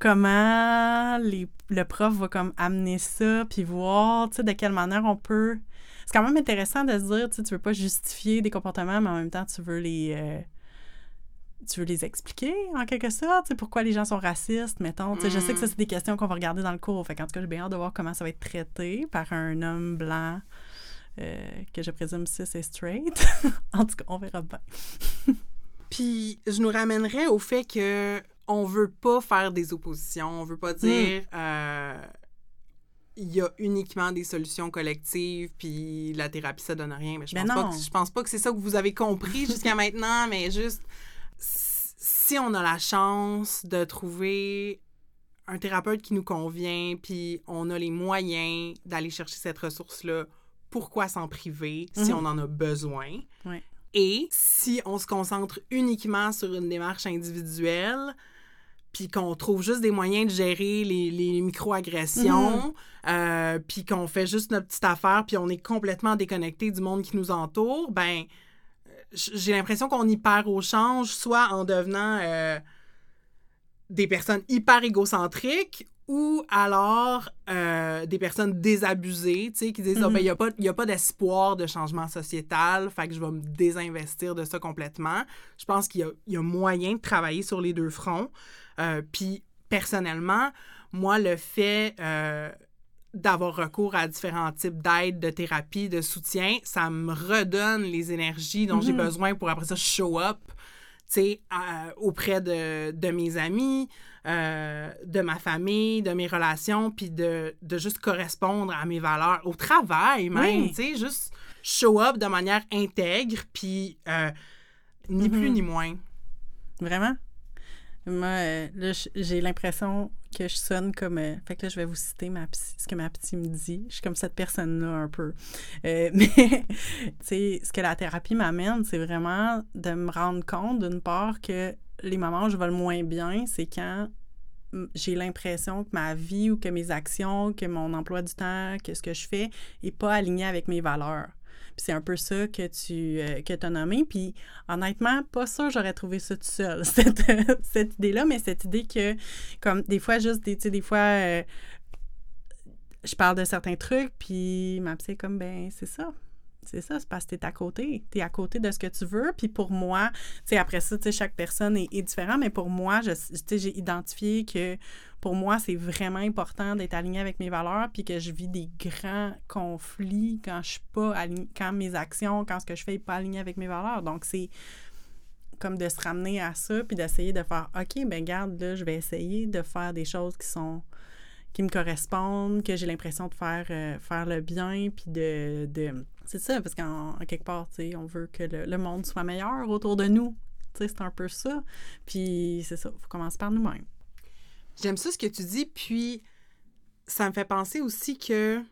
Speaker 1: comment les, le prof va comme amener ça, puis voir, tu sais, de quelle manière on peut c'est quand même intéressant de se dire, tu sais, tu veux pas justifier des comportements, mais en même temps, tu veux les... Euh, tu veux les expliquer, en quelque sorte, tu sais, pourquoi les gens sont racistes, mettons. Tu sais, Je sais que ça, c'est des questions qu'on va regarder dans le cours. Fait en tout cas, j'ai bien hâte de voir comment ça va être traité par un homme blanc euh, que je présume si c'est straight. (laughs) en tout cas, on verra bien. (laughs)
Speaker 2: Puis, je nous ramènerais au fait que on veut pas faire des oppositions. On veut pas dire... Hmm. Euh, il y a uniquement des solutions collectives, puis la thérapie, ça donne rien. Mais je, pense, Pas que, je pense pas que c'est ça que vous avez compris (laughs) jusqu'à maintenant, mais juste si on a la chance de trouver un thérapeute qui nous convient, puis on a les moyens d'aller chercher cette ressource-là, pourquoi s'en priver si mhm. on en a besoin? Et si on se concentre uniquement sur une démarche individuelle, puis qu'on trouve juste des moyens de gérer les, les micro-agressions, mhm. euh, puis qu'on fait juste notre petite affaire, puis on est complètement déconnecté du monde qui nous entoure, ben j'ai l'impression qu'on y perd au change, soit en devenant euh, des personnes hyper égocentriques ou alors euh, des personnes désabusées, tu sais, qui disent il ah, ben, mhm. n'y a pas, d'espoir de changement sociétal, fait que je vais me désinvestir de ça complètement. Je pense qu'il y, y a, moyen de travailler sur les deux fronts. Euh, puis personnellement, moi, le fait euh, d'avoir recours à différents types d'aide, de thérapie, de soutien, ça me redonne les énergies dont j'ai mhm. besoin pour après ça show up sais, auprès de, de, mes amis, euh, de ma famille, de mes relations, puis de, de, juste correspondre à mes valeurs, au travail même, tu sais, juste show up de manière intègre, puis ni plus mhm. ni moins.
Speaker 1: Vraiment? Moi, euh, là, j'ai l'impression que je sonne comme. Euh, fait que là, je vais vous citer ma ce que ma petite me dit. Je suis comme cette personne-là un peu. Euh, (laughs) mais, tu sais, ce que la thérapie m'amène, c'est vraiment de me rendre compte, d'une part, que les moments où je vais le moins bien, c'est quand j'ai l'impression que ma vie ou que mes actions, que mon emploi du temps, que ce que je fais n'est pas aligné avec mes valeurs c'est un peu ça que tu euh, que as nommé. Puis honnêtement, pas sûr j'aurais trouvé ça tout seul, (laughs) cette, cette idée-là, mais cette idée que, comme des fois, juste, des, des fois, euh, je parle de certains trucs, puis ma psy est comme, ben, c'est ça. C'est ça, c'est parce que tu es à côté. Tu es à côté de ce que tu veux. Puis pour moi, tu après ça, tu chaque personne est, différente, mais pour moi, je, j'ai identifié que pour moi, c'est vraiment important d'être aligné avec mes valeurs, puis que je vis des grands conflits quand je suis pas aligné, quand mes actions, quand ce que je fais n'est pas aligné avec mes valeurs. Donc, c'est comme de se ramener à ça, puis d'essayer de faire, OK, ben garde, là, je vais essayer de faire des choses qui sont qui me correspondent, que j'ai l'impression de faire, euh, faire le bien, puis de... de... C'est ça, parce qu'en quelque part, tu sais, on veut que le, le, monde soit meilleur autour de nous. Tu sais, c'est un peu ça. Puis c'est ça, il faut commencer par nous-mêmes.
Speaker 2: J'aime ça ce que tu dis, puis ça me fait penser aussi que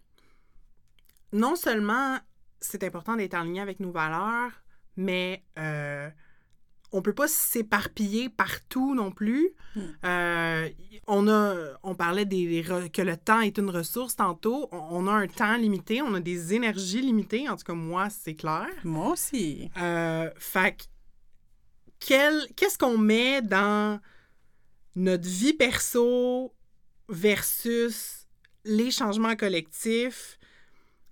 Speaker 2: non seulement c'est important d'être en lien avec nos valeurs, mais euh, on peut pas s'éparpiller partout non plus.
Speaker 1: Hmm.
Speaker 2: Euh, on a, on parlait des, que le temps est une ressource tantôt. On, a un temps limité, on a des énergies limitées. En tout cas, moi, c'est clair.
Speaker 1: Moi aussi.
Speaker 2: Euh, fait qu'est-ce qu'on met dans notre vie perso versus les changements collectifs?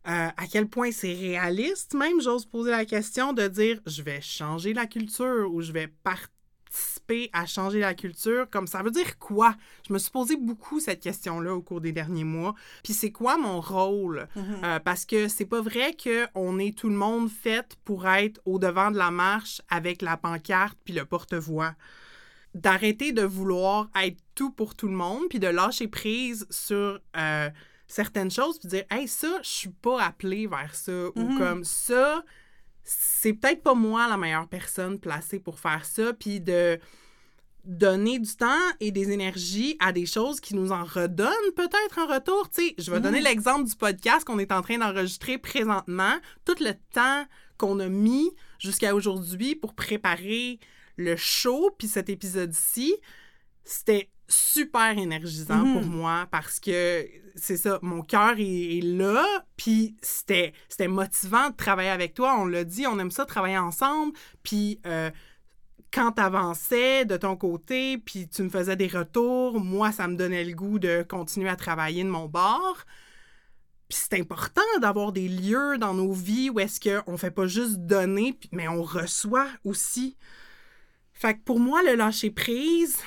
Speaker 2: Euh, à quel point c'est réaliste, même, j'ose poser la question de dire je vais changer la culture ou je vais participer à changer la culture. Comme ça veut dire quoi? Je me suis posé beaucoup cette question-là au cours des derniers mois. Puis c'est quoi mon rôle?
Speaker 1: Mhm.
Speaker 2: Euh, parce que c'est pas vrai qu'on est tout le monde fait pour être au devant de la marche avec la pancarte puis le porte-voix d'arrêter de vouloir être tout pour tout le monde, puis de lâcher prise sur euh, certaines choses, puis dire, hey, ça, je suis pas appelée vers ça, ou
Speaker 1: Mhm.
Speaker 2: comme ça, c'est peut-être pas moi la meilleure personne placée pour faire ça, puis de donner du temps et des énergies à des choses qui nous en redonnent peut-être en retour. Tu sais, je vais
Speaker 1: Mhm.
Speaker 2: donner l'exemple du podcast qu'on est en train d'enregistrer présentement. Tout le temps qu'on a mis jusqu'à aujourd'hui pour préparer le show, puis cet épisode-ci, c'était super énergisant
Speaker 1: Mhm.
Speaker 2: pour moi parce que c'est ça, mon cœur est, est là, puis c'était c'était motivant de travailler avec toi. On l'a dit, on aime ça travailler ensemble, puis euh, quand t'avançais de ton côté, puis tu me faisais des retours, moi, ça me donnait le goût de continuer à travailler de mon bord. Puis c'est important d'avoir des lieux dans nos vies où est-ce qu'on fait pas juste donner, mais on reçoit aussi. Fait que pour moi, le lâcher prise,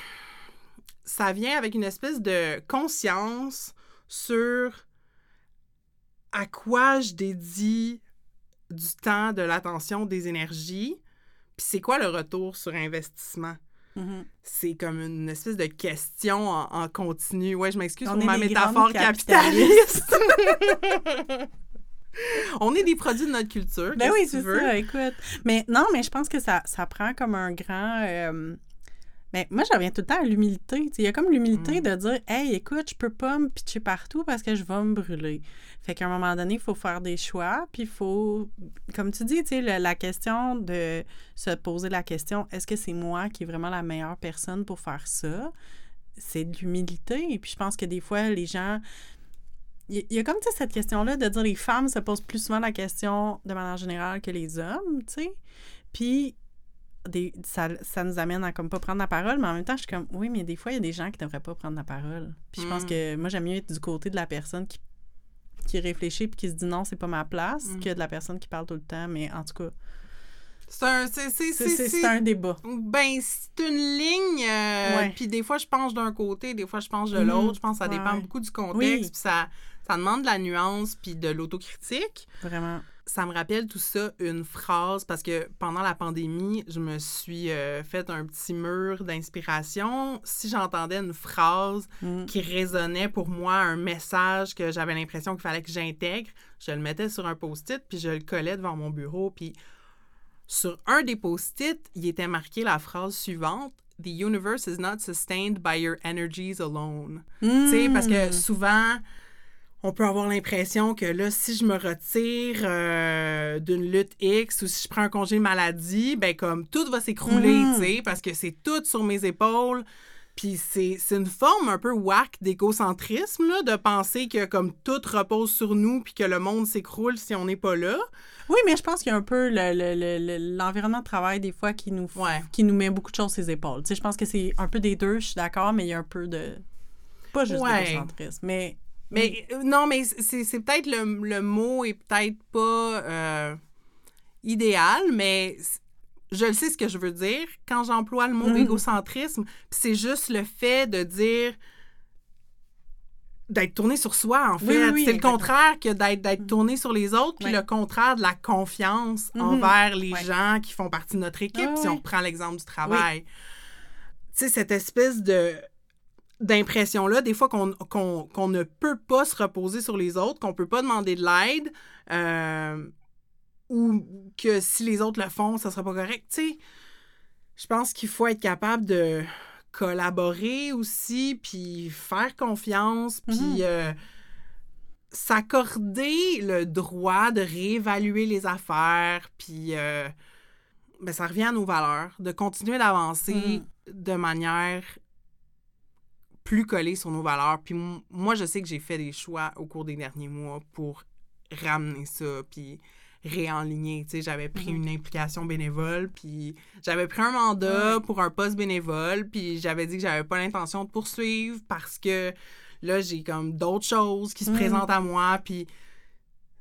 Speaker 2: ça vient avec une espèce de conscience sur à quoi je dédie du temps, de l'attention, des énergies, puis c'est quoi le retour sur investissement?
Speaker 1: Mhm.
Speaker 2: C'est comme une espèce de question en, en continu. Ouais, je m'excuse
Speaker 1: On
Speaker 2: pour ma métaphore capitaliste. (laughs) On est des produits de notre culture.
Speaker 1: Ben oui, c'est
Speaker 2: veux?
Speaker 1: ça, écoute. Mais non, mais je pense que ça, ça prend comme un grand. euh, Mais moi, je reviens tout le temps à l'humilité. Il y a comme l'humilité
Speaker 2: Mm.
Speaker 1: de dire Hey, écoute, je peux pas me pitcher partout parce que je vais me brûler. Fait qu'à un moment donné, il faut faire des choix, puis il faut. Comme tu dis, le- la question de se poser la question est-ce que c'est moi qui est vraiment la meilleure personne pour faire ça? C'est de l'humilité. Et puis je pense que des fois, les gens. Il y a comme cette question-là de dire les femmes se posent plus souvent la question de manière générale que les hommes, tu sais. Puis des, ça, ça nous amène à comme pas prendre la parole, mais en même temps, je suis comme oui, mais des fois, il y a des gens qui devraient pas prendre la parole. Puis je pense
Speaker 2: Mm.
Speaker 1: que moi, j'aime mieux être du côté de la personne qui, qui réfléchit puis qui se dit non, c'est pas ma place,
Speaker 2: Mm.
Speaker 1: que de la personne qui parle tout le temps. Mais en tout cas,
Speaker 2: C'est un, c'est,
Speaker 1: un débat.
Speaker 2: Ben, c'est une ligne. euh,
Speaker 1: Ouais.
Speaker 2: Puis des fois, je penche d'un côté, des fois, je penche de
Speaker 1: Mhm.
Speaker 2: l'autre. Je pense que ça
Speaker 1: Ouais,
Speaker 2: dépend
Speaker 1: ouais.
Speaker 2: beaucoup du contexte.
Speaker 1: Oui.
Speaker 2: Puis ça, ça demande de la nuance puis de l'autocritique.
Speaker 1: Vraiment.
Speaker 2: Ça me rappelle tout ça, une phrase, parce que pendant la pandémie, je me suis euh, fait un petit mur d'inspiration. Si j'entendais une phrase
Speaker 1: Mm.
Speaker 2: qui résonnait pour moi, un message que j'avais l'impression qu'il fallait que j'intègre, je le mettais sur un post-it, puis je le collais devant mon bureau. Puis sur un des post-it, il était marqué la phrase suivante The universe is not sustained by your energies alone. Tu sais, parce que
Speaker 1: Mm.
Speaker 2: souvent, on peut avoir l'impression que là, si je me retire euh, d'une lutte X ou si je prends un congé maladie, ben comme tout va s'écrouler,
Speaker 1: Mhm.
Speaker 2: tu sais, parce que c'est tout sur mes épaules. Puis c'est une forme un peu whack d'égocentrisme, là, de penser que comme tout repose sur nous puis que le monde s'écroule si on n'est pas là.
Speaker 1: Oui, mais je pense qu'il y a un peu le- le- le- le- l'environnement de travail, des fois, qui nous,
Speaker 2: Ouais.
Speaker 1: qui nous met beaucoup de choses sur les épaules. Tu sais, je pense que c'est un peu des deux, je suis d'accord, mais il y a un peu de. Pas juste
Speaker 2: Ouais.
Speaker 1: d'égocentrisme, mais.
Speaker 2: Mais euh, non, mais c'est c'est peut-être le, le mot est peut-être pas euh, idéal, mais je le sais ce que je veux dire quand j'emploie le mot
Speaker 1: Mhm.
Speaker 2: égocentrisme. C'est juste le fait de dire d'être tourné sur soi, en fait.
Speaker 1: oui, oui,
Speaker 2: c'est le contraire que d'être, d'être tourné sur les autres, puis le contraire de la confiance
Speaker 1: Mhm.
Speaker 2: envers les gens qui font partie de notre équipe,
Speaker 1: Ah,
Speaker 2: si on reprend l'exemple du travail. Tu sais, cette espèce de d'impression-là, des fois qu'on, ne peut pas se reposer sur les autres, qu'on peut pas demander de l'aide, euh, ou que si les autres le font, ça sera pas correct. Tu sais, je pense qu'il faut être capable de collaborer aussi, puis faire confiance, puis
Speaker 1: Mhm.
Speaker 2: euh, s'accorder le droit de réévaluer les affaires, puis euh, ben, ça revient à nos valeurs, de continuer d'avancer de manière plus collée sur nos valeurs. Puis moi, je sais que j'ai fait des choix au cours des derniers mois pour ramener ça, puis réaligner. Tu sais, j'avais pris
Speaker 1: Mhm.
Speaker 2: une implication bénévole, puis j'avais pris un mandat pour un poste bénévole, puis j'avais dit que j'avais pas l'intention de poursuivre parce que là, j'ai comme d'autres choses qui se
Speaker 1: Mhm.
Speaker 2: présentent à moi, puis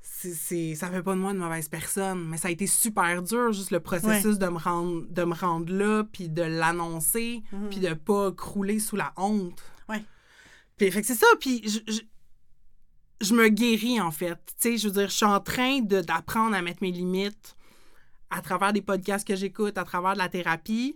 Speaker 2: c'est, c'est- ça fait pas de moi une mauvaise personne, mais ça a été super dur, juste le processus de, me rendre, de me rendre là, puis de l'annoncer,
Speaker 1: Mhm.
Speaker 2: puis de pas crouler sous la honte. Puis, fait que c'est ça, puis je, je, je me guéris, en fait. Tu sais, je veux dire, je suis en train de, d'apprendre à mettre mes limites à travers des podcasts que j'écoute, à travers de la thérapie.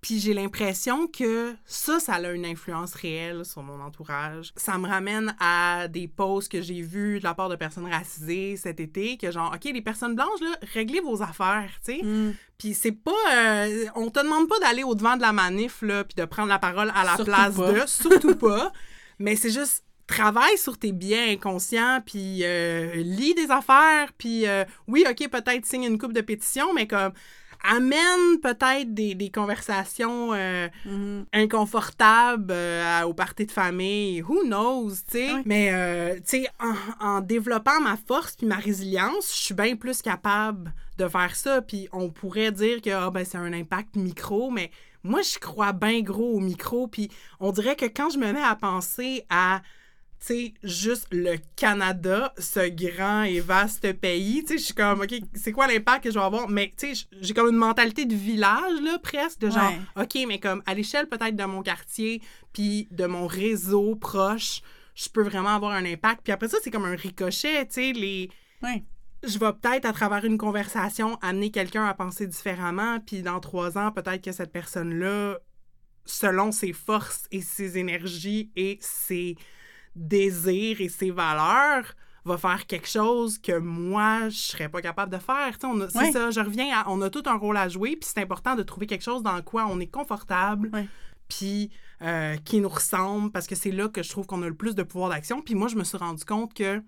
Speaker 2: Puis j'ai l'impression que ça, ça a une influence réelle sur mon entourage. Ça me ramène à des posts que j'ai vus de la part de personnes racisées cet été, que genre, OK, les personnes blanches, là, réglez vos affaires, tu sais.
Speaker 1: Mm.
Speaker 2: Puis c'est pas... euh, on te demande pas d'aller au-devant de la manif, là, puis de prendre la parole à la
Speaker 1: Surtout
Speaker 2: place
Speaker 1: pas.
Speaker 2: de... Surtout pas. (laughs) Mais c'est juste... Travaille sur tes biens inconscients, puis euh, lis des affaires, puis euh, oui, OK, peut-être signe une coupe de pétition, mais comme amène peut-être des, des conversations euh,
Speaker 1: Mhm.
Speaker 2: inconfortables euh, à- au party de famille. Who knows, tu sais. Mais, euh, tu sais, en, en développant ma force puis ma résilience, je suis bien plus capable de faire ça. Puis on pourrait dire que ah, ben, c'est un impact micro, mais moi, je crois bien gros au micro. Puis on dirait que quand je me mets à penser à tu sais, juste le Canada, ce grand et vaste pays, tu sais, je suis comme, OK, c'est quoi l'impact que je vais avoir? Mais, tu sais, j'ai comme une mentalité de village, là, presque, de genre, OK, mais comme à l'échelle peut-être de mon quartier, puis de mon réseau proche, je peux vraiment avoir un impact. Puis après ça, c'est comme un ricochet, tu sais, les...
Speaker 1: Ouais.
Speaker 2: Je vais peut-être, à travers une conversation, amener quelqu'un à penser différemment, puis dans trois ans, peut-être que cette personne-là, selon ses forces et ses énergies et ses désirs et ses valeurs, va faire quelque chose que moi, je serais pas capable de faire. C'est ça, je reviens à... On a tout un rôle à jouer, puis c'est important de trouver quelque chose dans quoi on est confortable, puis euh, qui nous ressemble, parce que c'est là que je trouve qu'on a le plus de pouvoir d'action. Puis moi, je me suis rendu compte que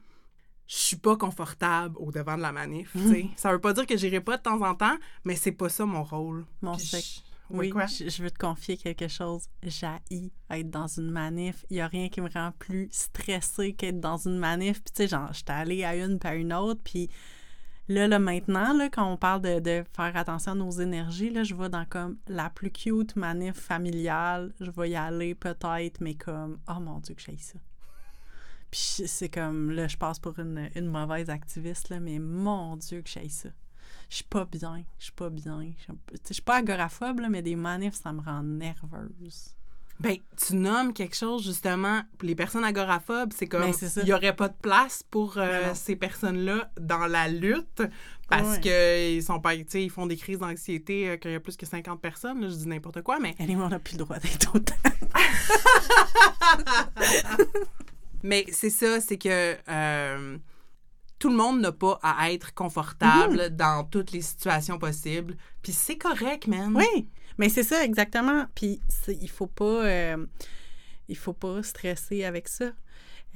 Speaker 2: je suis pas confortable au devant de la manif. sais. Ça veut pas dire que j'irai pas de temps en temps, mais c'est pas ça mon rôle.
Speaker 1: Mon
Speaker 2: je-
Speaker 1: Oui, je, je veux te confier quelque chose. J'haïs être dans une manif. Il n'y a rien qui me rend plus stressée qu'être dans une manif. Puis, tu sais, genre, j'étais allée à une à une autre. Puis là, là, maintenant, là, quand on parle de, de faire attention à nos énergies, là, je vais dans comme la plus cute manif familiale. Je vais y aller peut-être, mais comme, oh mon Dieu, que j'aille ça. Puis c'est comme, là, je passe pour une, une mauvaise activiste, là, mais mon Dieu, que j'aille ça je suis pas bien, je suis pas bien. Je suis pas agoraphobe, là, mais des manifs, ça me rend nerveuse.
Speaker 2: Ben, tu nommes quelque chose, justement, les personnes agoraphobes, c'est comme,
Speaker 1: Ben,
Speaker 2: il y aurait pas de place pour euh,
Speaker 1: Ben
Speaker 2: ces personnes-là dans la lutte, parce
Speaker 1: Ouais.
Speaker 2: que ils sont pas, ils font des crises d'anxiété euh, quand il y a plus que 50 personnes, là, je dis n'importe quoi, mais,
Speaker 1: Anyway, on n'a plus le droit d'être autant. (laughs) (laughs)
Speaker 2: mais c'est ça, c'est que euh, tout le monde n'a pas à être confortable
Speaker 1: Mm-hmm.
Speaker 2: dans toutes les situations possibles, puis c'est correct, man.
Speaker 1: Oui, mais c'est ça, exactement. Puis il faut pas... euh, il faut pas stresser avec ça.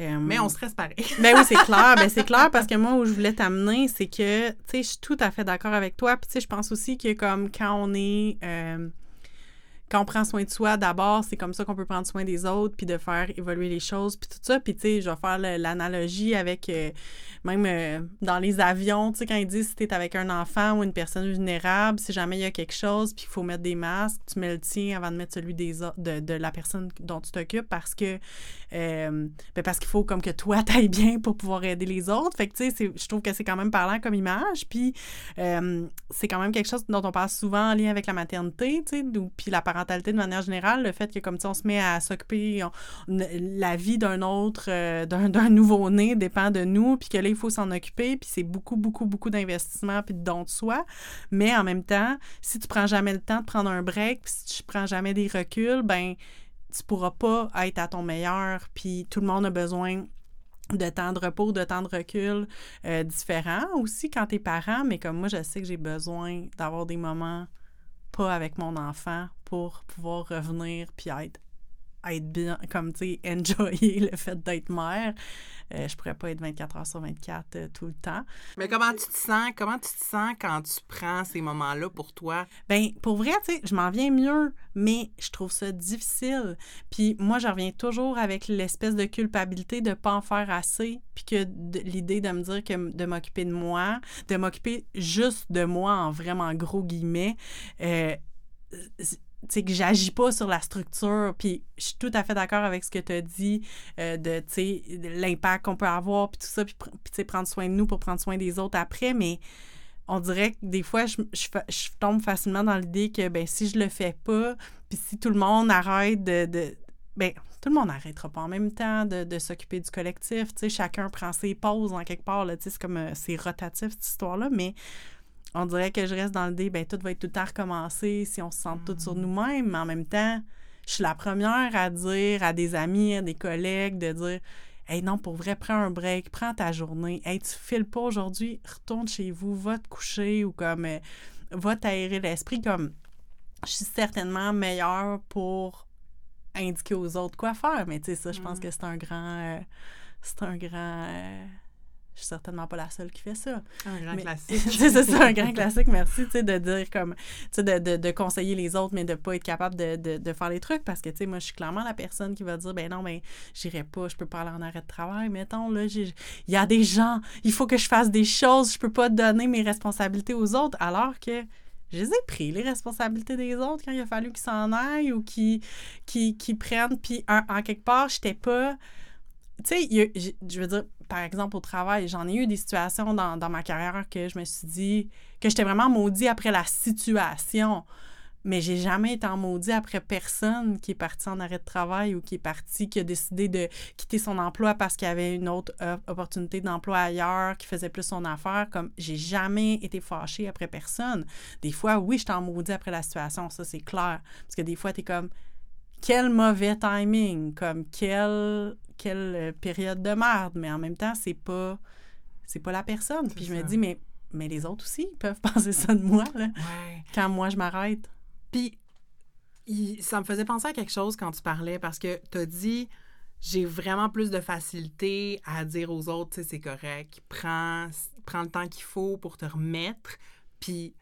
Speaker 1: Euh,
Speaker 2: Mais on stresse pareil. (laughs)
Speaker 1: Ben oui, c'est clair. Ben c'est clair parce que moi, où je voulais t'amener, c'est que, tu sais, je suis tout à fait d'accord avec toi. Puis, tu sais, je pense aussi que, comme, quand on est. euh, quand on prend soin de soi d'abord, c'est comme ça qu'on peut prendre soin des autres, puis de faire évoluer les choses, puis tout ça. Puis, tu sais, je vais faire l'analogie avec euh, même euh, dans les avions, tu sais, quand ils disent si tu es avec un enfant ou une personne vulnérable, si jamais il y a quelque chose, puis il faut mettre des masques, tu mets le tien avant de mettre celui des de, de la personne dont tu t'occupes parce que euh, ben parce qu'il faut comme que toi (laughs) t'ailles bien pour pouvoir aider les autres. Fait que tu sais, je trouve que c'est quand même parlant comme image. Puis c'est quand même quelque chose dont on parle souvent en lien avec la maternité, tu sais, puis la parentalité de manière générale, le fait que comme tu on se met à s'occuper, la vie d'un autre, euh, d'un nouveau-né dépend de nous, puis que là, il faut s'en occuper, puis c'est beaucoup, beaucoup, beaucoup d'investissement puis de don de soi. Mais en même temps, si tu prends jamais le temps de prendre un break, puis si tu prends jamais des reculs, ben tu pourras pas être à ton meilleur, puis tout le monde a besoin de temps de repos, de temps de recul euh, différents aussi quand t'es parent, mais comme moi, je sais que j'ai besoin d'avoir des moments pas avec mon enfant pour pouvoir revenir puis être être bien, comme tu sais, enjoyer le fait d'être mère. Euh, je pourrais pas être 24 heures sur 24 euh, tout le temps.
Speaker 2: Mais comment tu te sens? Comment tu te sens quand tu prends ces moments-là pour toi?
Speaker 1: Ben, pour vrai, tu sais, je m'en viens mieux, mais je trouve ça difficile. Puis moi, je reviens toujours avec l'espèce de culpabilité de pas en faire assez, puis que l'idée de me dire que de m'occuper de moi, de m'occuper juste de moi en vraiment gros guillemets, euh, sais, que j'agis pas sur la structure. Puis je suis tout à fait d'accord avec ce que tu as dit euh, de, l'impact qu'on peut avoir, puis tout ça, puis, sais, prendre soin de nous pour prendre soin des autres après. Mais on dirait que des fois, je, je, tombe facilement dans l'idée que ben, si je le fais pas, puis si tout le monde arrête de... de ben, tout le monde n'arrêtera pas en même temps de, de s'occuper du collectif. Tu sais, chacun prend ses pauses en quelque part. Là, c'est comme... Euh, c'est rotatif, cette histoire-là. Mais on dirait que je reste dans le dé, ben tout va être tout temps recommencé si on se sent tout sur mm. nous-mêmes, mais en même temps, je suis la première à dire à des amis, à des collègues, de dire Hey, non, pour vrai, prends un break, prends ta journée. Hey, tu files pas aujourd'hui, retourne chez vous, va te coucher ou comme euh, va t'aérer l'esprit. Comme je suis certainement meilleure pour indiquer aux autres quoi faire, mais tu sais, ça, je pense mm. que c'est un grand. Euh, c'est un grand. Euh, je suis certainement pas la seule qui fait ça.
Speaker 2: Un grand classique. (laughs)
Speaker 1: c'est ça, un grand classique, merci, tu sais, de dire comme, tu sais, de, de, de, conseiller les autres, mais de pas être capable de, de, de faire les trucs parce que, tu sais, moi, je suis clairement la personne qui va dire, ben non, ben, j'irai pas, je peux pas aller en arrêt de travail, mettons, là, il y a des gens, il faut que je fasse des choses, je peux pas donner mes responsabilités aux autres, alors que je les ai pris, les responsabilités des autres, quand il a fallu qu'ils s'en aillent ou qu'ils qui, qui prennent, puis en, en quelque part, j'étais pas tu sais, je veux dire, par exemple, au travail, j'en ai eu des situations dans, ma carrière que je me suis dit que j'étais vraiment maudit après la situation. Mais j'ai jamais été en maudit après personne qui est parti en arrêt de travail ou qui est parti, qui a décidé de quitter son emploi parce qu'il y avait une autre opportunité d'emploi ailleurs, qui faisait plus son affaire. Comme j'ai jamais été fâchée après personne. Des fois, oui, j'étais en maudit après la situation, ça c'est clair. Parce que des fois, tu es comme quel mauvais timing, comme quelle, quelle euh, période de merde, mais en même temps, c'est pas c'est pas la personne. Puis je me dis, mais, mais les autres aussi peuvent (laughs) penser ça de moi, là, quand moi je m'arrête.
Speaker 2: Puis ça me faisait penser à quelque chose quand tu parlais, parce que tu as dit, j'ai vraiment plus de facilité à dire aux autres, tu sais, c'est correct, prends, prends le temps qu'il faut pour te remettre, puis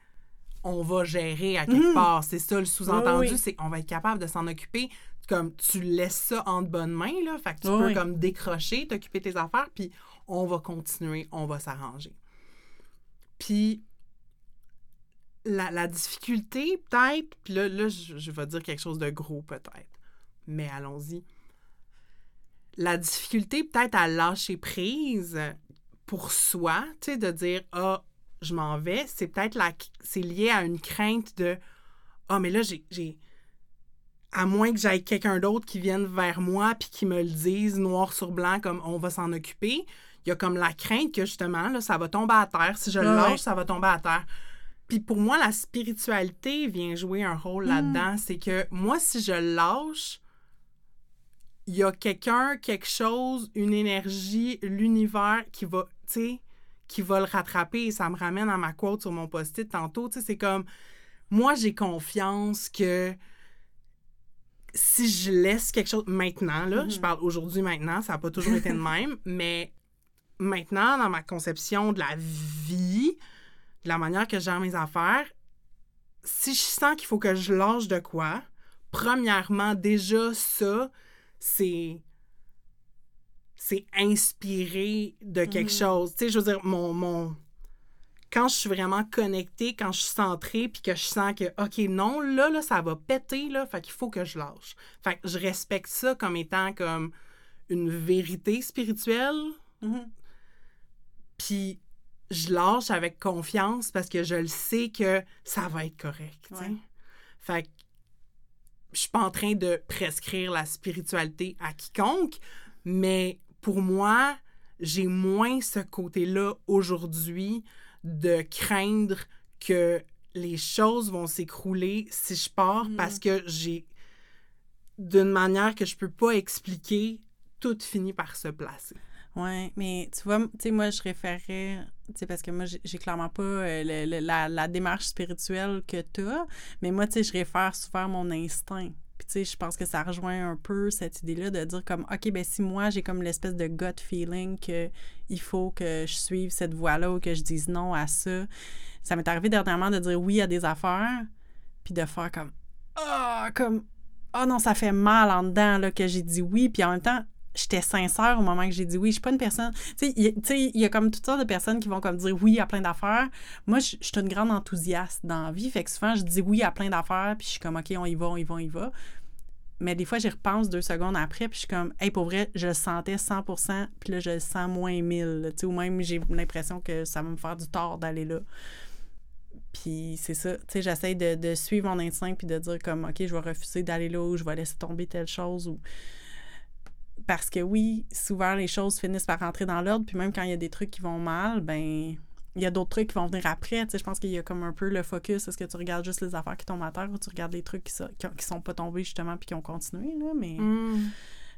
Speaker 2: on va gérer à quelque mhm. part. C'est ça le sous-entendu, c'est qu'on va être capable de s'en occuper. Comme tu laisses ça en de bonnes mains, là. Fait que tu peux comme décrocher, t'occuper tes affaires, puis on va continuer, on va s'arranger. Puis la, difficulté, peut-être, puis là, là je, je vais dire quelque chose de gros, peut-être. Mais allons-y. La difficulté, peut-être, à lâcher prise pour soi, tu sais, de dire, ah, je m'en vais, c'est peut-être la c'est lié à une crainte de ah oh, mais là j'ai à moins que j'aille quelqu'un d'autre qui vienne vers moi puis qui me le dise noir sur blanc comme on va s'en occuper, il y a comme la crainte que justement là ça va tomber à terre, si je le lâche, ça va tomber à terre. Puis pour moi la spiritualité vient jouer un rôle hmm. là-dedans, c'est que moi si je lâche il y a quelqu'un, quelque chose, une énergie, l'univers qui va, tu sais, qui va le rattraper. Et ça me ramène à ma quote sur mon post-it tantôt. Tu sais, c'est comme, moi, j'ai confiance que si je laisse quelque chose maintenant, là, je mm-hmm. parle aujourd'hui maintenant, ça n'a pas toujours été le même, (laughs) mais maintenant, dans ma conception de la vie, de la manière que je gère mes affaires, si je sens qu'il faut que je lâche de quoi, premièrement, déjà, ça, c'est c'est inspiré de quelque
Speaker 1: Mhm.
Speaker 2: chose. Tu sais, je veux dire, mon, mon... Quand je suis vraiment connectée, quand je suis centrée, puis que je sens que, OK, non, là, là, ça va péter, là, fait qu'il faut que je lâche. Fait que je respecte ça comme étant comme une vérité spirituelle,
Speaker 1: Mhm.
Speaker 2: puis je lâche avec confiance parce que je le sais que ça va être correct.
Speaker 1: Ouais.
Speaker 2: Fait que je suis pas en train de prescrire la spiritualité à quiconque, mais pour moi, j'ai moins ce côté-là aujourd'hui de craindre que les choses vont s'écrouler si je pars
Speaker 1: Mhm.
Speaker 2: parce que j'ai d'une manière que je peux pas expliquer, tout finit par se placer.
Speaker 1: Ouais, mais tu vois, tu sais, moi, je référais, tu sais, parce que moi, j'ai clairement pas euh, le- le- la, la démarche spirituelle que tu as, mais moi, tu sais, je réfère souvent à mon instinct. Puis, tu sais, je pense que ça rejoint un peu cette idée-là de dire comme, OK, ben si moi, j'ai comme l'espèce de gut feeling que il faut que je suive cette voie-là ou que je dise non à ça. Ça m'est arrivé dernièrement de dire oui à des affaires, puis de faire comme, ah, comme, ah non, ça fait mal en dedans, là, que j'ai dit oui, puis en même temps, j'étais sincère au moment que j'ai dit oui. Je suis pas une personne. Tu sais, il y a- comme toutes sortes de personnes qui vont comme dire oui à plein d'affaires. Moi, je suis une grande enthousiaste dans la vie. Fait que souvent, je dis oui à plein d'affaires, puis je suis comme, OK, on y va, on y va, on y va. Mais des fois, j'y repense deux secondes après, puis je suis comme, hey, pour vrai, je le sentais 100% puis là, je le sens moins 1000. là. Tu sais, ou même, j'ai l'impression que ça va me faire du tort d'aller là. Puis c'est ça, tu sais, j'essaie de, de suivre mon instinct puis de dire comme, OK, je vais refuser d'aller là ou je vais laisser tomber telle chose. Parce que oui, souvent les choses finissent par rentrer dans l'ordre, puis même quand il y a des trucs qui vont mal, ben il y a d'autres trucs qui vont venir après. Tu sais, je pense qu'il y a comme un peu le focus. Est-ce que tu regardes juste les affaires qui tombent à terre ou tu regardes les trucs qui, so- qui, ont- qui sont pas tombés justement puis qui ont continué, là? Mais
Speaker 2: Mm.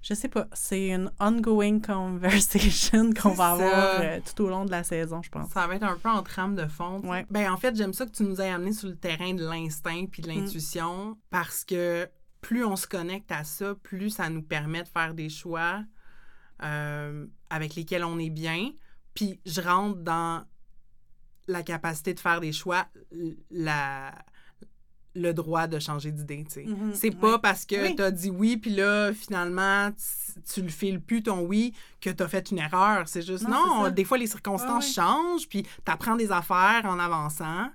Speaker 1: je sais pas. C'est une ongoing conversation (laughs) qu'on va avoir euh, tout au long de la saison, je pense.
Speaker 2: Ça va être un peu en trame de fond.
Speaker 1: Ouais.
Speaker 2: Ben, en fait, j'aime ça que tu nous aies amené sur le terrain de l'instinct puis de
Speaker 1: Mm.
Speaker 2: l'intuition parce que plus on se connecte à ça, plus ça nous permet de faire des choix euh, avec lesquels on est bien. Puis je rentre dans la capacité de faire des choix, la, le droit de changer d'idée, tu.
Speaker 1: Mhm,
Speaker 2: C'est pas
Speaker 1: ouais.
Speaker 2: parce que
Speaker 1: Oui.
Speaker 2: t'as dit oui, puis là, finalement, tu, tu le files plus ton oui, que t'as fait une erreur. C'est juste,
Speaker 1: Non,
Speaker 2: des fois, les circonstances
Speaker 1: Ouais, ouais.
Speaker 2: changent, puis t'apprends des affaires en avançant.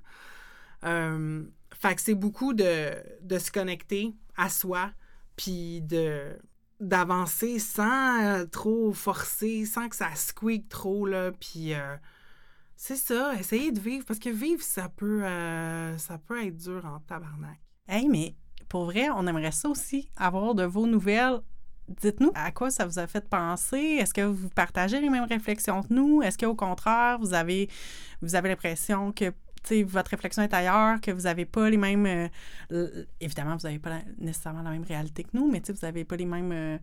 Speaker 2: Euh, fait que c'est beaucoup de, de se connecter à soi, puis de d'avancer sans euh, trop forcer, sans que ça squeak trop, là, puis... euh, c'est ça, essayer de vivre, parce que vivre, ça peut, euh, ça peut être dur en tabarnak.
Speaker 1: Hey, mais pour vrai, on aimerait ça aussi, avoir de vos nouvelles. Dites-nous à quoi ça vous a fait penser. Est-ce que vous partagez les mêmes réflexions que nous? Est-ce qu'au contraire, vous avez, vous avez l'impression que votre réflexion est ailleurs, que vous n'avez pas les mêmes. euh, évidemment, vous n'avez pas nécessairement la même réalité que nous, mais vous n'avez pas les mêmes. euh,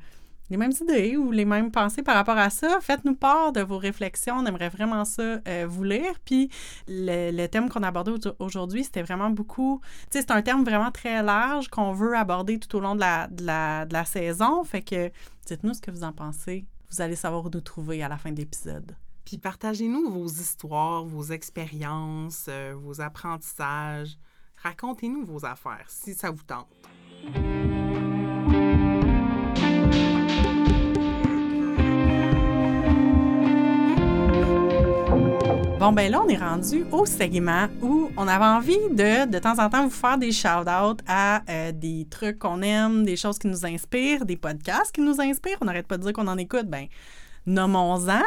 Speaker 1: les mêmes idées ou les mêmes pensées par rapport à ça, faites-nous part de vos réflexions. On aimerait vraiment ça euh, vous lire. Puis le, le thème qu'on a abordé au- aujourd'hui, c'était vraiment beaucoup c'est un terme vraiment très large qu'on veut aborder tout au long de la, de la, de la saison. Fait que dites-nous ce que vous en pensez. Vous allez savoir où nous trouver à la fin de l'épisode.
Speaker 2: Puis partagez-nous vos histoires, vos expériences, euh, vos apprentissages. Racontez-nous vos affaires si ça vous tente.
Speaker 1: Bon, ben là, on est rendu au segment où on avait envie de, de temps en temps, vous faire des shout-outs à euh, des trucs qu'on aime, des choses qui nous inspirent, des podcasts qui nous inspirent. On n'arrête pas de dire qu'on en écoute. Ben, nommons-en.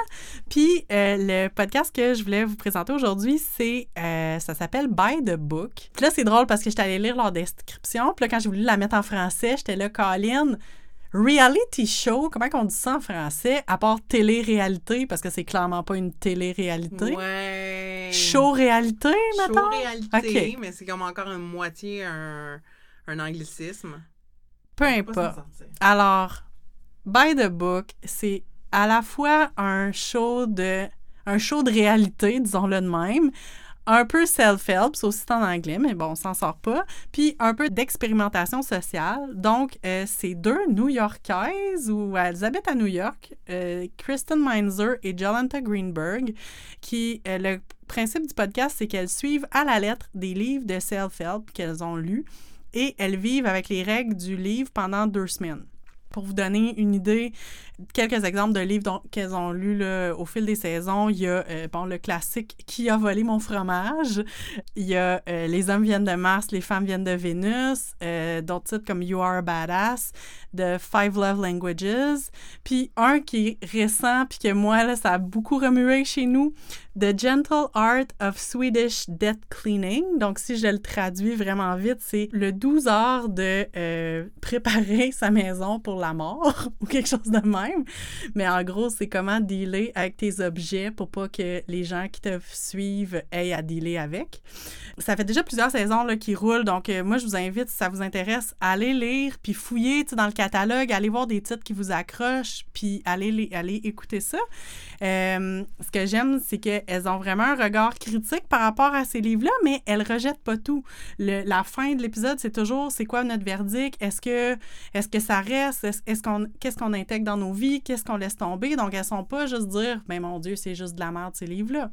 Speaker 1: Puis euh, le podcast que je voulais vous présenter aujourd'hui, c'est euh, ça s'appelle By the Book. Puis là, c'est drôle parce que j'étais allée lire leur description. Puis là, quand j'ai voulu la mettre en français, j'étais là, Colin. Reality show, comment on dit ça en français, à part télé-réalité, parce que c'est clairement pas une télé-réalité.
Speaker 2: Ouais.
Speaker 1: Show-réalité, mettons?
Speaker 2: Show réalité,
Speaker 1: Ok.
Speaker 2: mais c'est comme encore une moitié un, un anglicisme.
Speaker 1: Peu importe. Alors, By the Book, c'est à la fois un show de un show de réalité, disons-le de même, un peu self-help, c'est aussi en anglais, mais bon, on s'en sort pas, puis un peu d'expérimentation sociale. Donc, euh, c'est deux New-Yorkaises, ou elles habitent à New York, euh, Kristen Meinzer et Jolanta Greenberg, qui, euh, le principe du podcast, c'est qu'elles suivent à la lettre des livres de self-help qu'elles ont lus, et elles vivent avec les règles du livre pendant deux semaines. Pour vous donner une idée, quelques exemples de livres qu'elles ont lus au fil des saisons. Il y a, euh, bon, le classique Qui a volé mon fromage? Il y a euh, Les hommes viennent de Mars, les femmes viennent de Vénus. Euh, d'autres titres comme You Are a Badass, The Five Love Languages. Puis un qui est récent, puis que moi, là, ça a beaucoup remué chez nous, The Gentle Art of Swedish Debt Cleaning. Donc, si je le traduis vraiment vite, c'est le 12 heures de préparer (laughs) sa maison pour la mort (laughs) ou quelque chose de même. Mais en gros, c'est comment dealer avec tes objets pour pas que les gens qui te suivent aient à dealer avec. Ça fait déjà plusieurs saisons là, qui roulent, donc euh, moi, je vous invite, si ça vous intéresse, à aller lire, puis fouiller dans le catalogue, aller voir des titres qui vous accrochent, puis aller, aller écouter ça. Euh, ce que j'aime, c'est qu'elles ont vraiment un regard critique par rapport à ces livres-là, mais elles rejettent pas tout. Le, la fin de l'épisode, c'est toujours c'est quoi notre verdict? Est-ce que, est que ça reste? Est-ce, qu'on, qu'est-ce qu'on intègre dans nos Qu'est-ce qu'on laisse tomber? Donc, elles sont pas juste dire, ben mon Dieu, c'est juste de la merde, ces livres-là.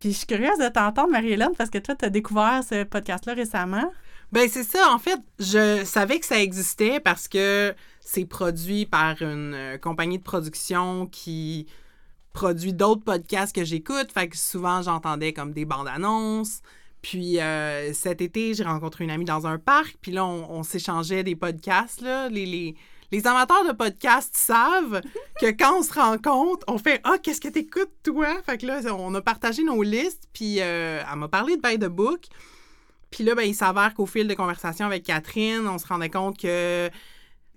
Speaker 1: Puis je suis curieuse de t'entendre, Marie-Hélène, parce que toi, tu as découvert ce podcast-là récemment.
Speaker 2: Ben c'est ça. En fait, je savais que ça existait parce que c'est produit par une euh, compagnie de production qui produit d'autres podcasts que j'écoute. Fait que souvent, j'entendais comme des bandes annonces. Puis euh, cet été, j'ai rencontré une amie dans un parc. Puis là, on, s'échangeait des podcasts. Là, les, les, les amateurs de podcasts savent que quand on se rencontre, on fait Ah, qu'est-ce que t'écoutes, toi? Fait que là, on a partagé nos listes, puis euh, elle m'a parlé de By the Book. Puis là, ben, il s'avère qu'au fil de conversation avec Catherine, on se rendait compte que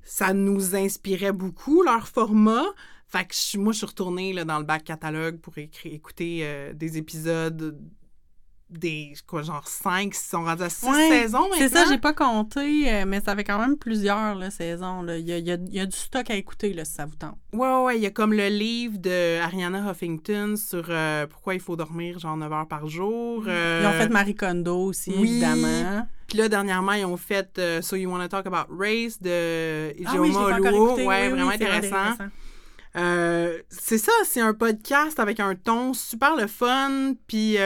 Speaker 2: ça nous inspirait beaucoup, leur format. Fait que moi, je suis retournée dans le bac catalogue pour écouter euh, des épisodes des quoi genre 5 sont rendus à 6 saisons
Speaker 1: C'est ça, j'ai pas compté, euh, mais ça fait quand même plusieurs là, saisons. Là. Il, y a, il, y a, du stock à écouter là, si ça vous tente.
Speaker 2: Ouais, ouais, il y a comme le livre de Ariana Huffington sur euh, pourquoi il faut dormir genre 9 heures par jour.
Speaker 1: Ils ont fait Marie Kondo aussi, évidemment.
Speaker 2: Puis là, dernièrement, ils ont fait So You Wanna Talk About Race de ah, Ouais, vraiment intéressant. c'est ça, c'est un podcast avec un ton super le fun, puis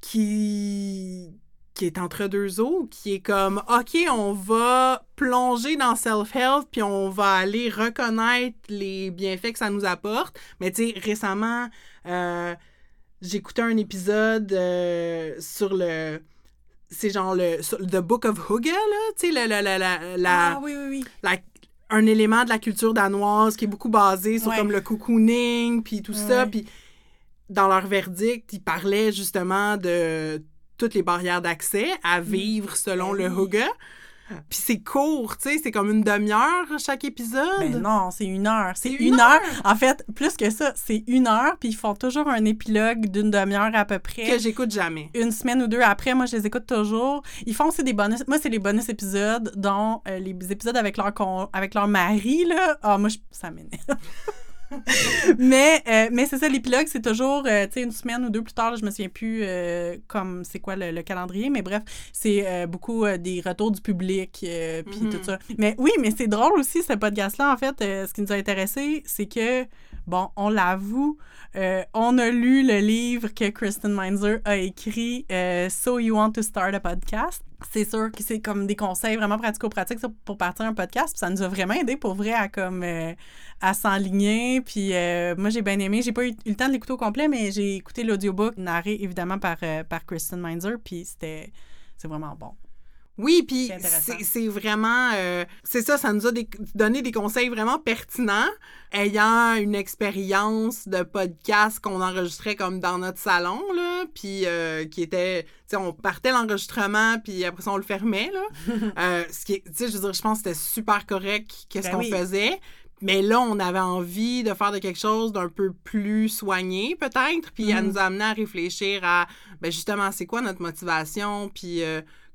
Speaker 2: qui qui est entre deux eaux, qui est comme OK, on va plonger dans self-help puis on va aller reconnaître les bienfaits que ça nous apporte. Mais tu sais, récemment, euh, j'écoutais un épisode euh, sur le c'est genre le The Book of Hugga là, tu sais la, la, la, la,
Speaker 1: ah, oui, oui,
Speaker 2: oui. un élément de la culture danoise qui est beaucoup basé sur comme le cocooning puis tout ça puis dans leur verdict, ils parlaient justement de toutes les barrières d'accès à mm. vivre selon ben le Huga. Puis c'est court, tu sais, c'est comme une demi-heure chaque épisode.
Speaker 1: Ben non, c'est une heure. C'est une, heure. En fait, plus que ça, c'est une heure, puis ils font toujours un épilogue d'une demi-heure à peu près.
Speaker 2: Que j'écoute jamais.
Speaker 1: Une semaine ou deux après, moi, je les écoute toujours. Ils font aussi des bonus. Moi, c'est les bonus épisodes, dont euh, les épisodes avec leur, avec leur mari, là. Ah, moi, ça m'énerve. (laughs) (laughs) mais euh, mais c'est ça, l'épilogue, c'est toujours, euh, tu sais, une semaine ou deux plus tard, je me souviens plus euh, comme c'est quoi le, calendrier, mais bref, c'est beaucoup des retours du public, puis tout mm-hmm. ça. Mais oui, mais c'est drôle aussi, ce podcast-là, en fait, ce qui nous a intéressé, c'est que, bon, on l'avoue, on a lu le livre que Kristen Meinzer a écrit, So You Want to Start a Podcast? C'est sûr que c'est comme des conseils vraiment pratico-pratiques pour partir un podcast. Puis ça nous a vraiment aidé pour vrai à comme euh, à s'enligner. Puis euh, moi, j'ai bien aimé. J'ai pas eu, le temps de l'écouter au complet, mais j'ai écouté l'audiobook narré évidemment par, euh, par Kristen Meinzer. Puis c'était c'est vraiment bon.
Speaker 2: Oui, puis c'est vraiment... Euh, c'est ça, ça nous a donné des conseils vraiment pertinents, ayant une expérience de podcast qu'on enregistrait comme dans notre salon, là, puis euh, qui était... Tu sais, on partait l'enregistrement, puis après ça, on le fermait, là. (laughs) Euh, ce qui Tu sais, je veux dire, je pense que c'était super correct qu'est-ce ben qu'on faisait. Mais là, on avait envie de faire de quelque chose d'un peu plus soigné, peut-être, puis elle mm-hmm. nous a amené à réfléchir à, ben justement, c'est quoi notre motivation, puis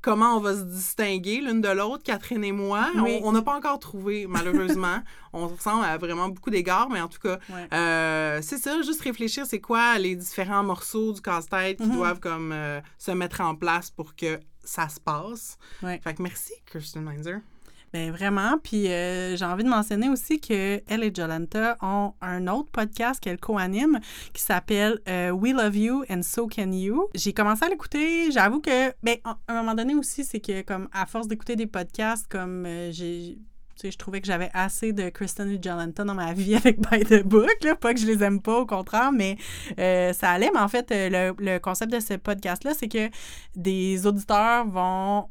Speaker 2: comment on va se distinguer l'une de l'autre, Catherine et moi. On n'a pas encore trouvé, malheureusement. (laughs) on ressemble à vraiment beaucoup d'égards, mais en tout cas, euh, c'est ça, juste réfléchir, c'est quoi les différents morceaux du casse-tête qui mm-hmm. doivent comme euh, se mettre en place pour que ça se passe. Fait que merci, Kirsten Meinzer.
Speaker 1: Bien, vraiment. Puis euh, j'ai envie de mentionner aussi que elle et Jolanta ont un autre podcast qu'elle co-anime qui s'appelle euh, We Love You and So Can You. J'ai commencé à l'écouter. J'avoue que, ben, à un moment donné aussi, c'est que, comme, à force d'écouter des podcasts, comme euh, j'ai tu sais, je trouvais que j'avais assez de Kristen et Jolenta dans ma vie (laughs) avec By the Book. Là. Pas que je les aime pas, au contraire, mais euh, ça allait. Mais en fait, le, le concept de ce podcast-là, c'est que des auditeurs vont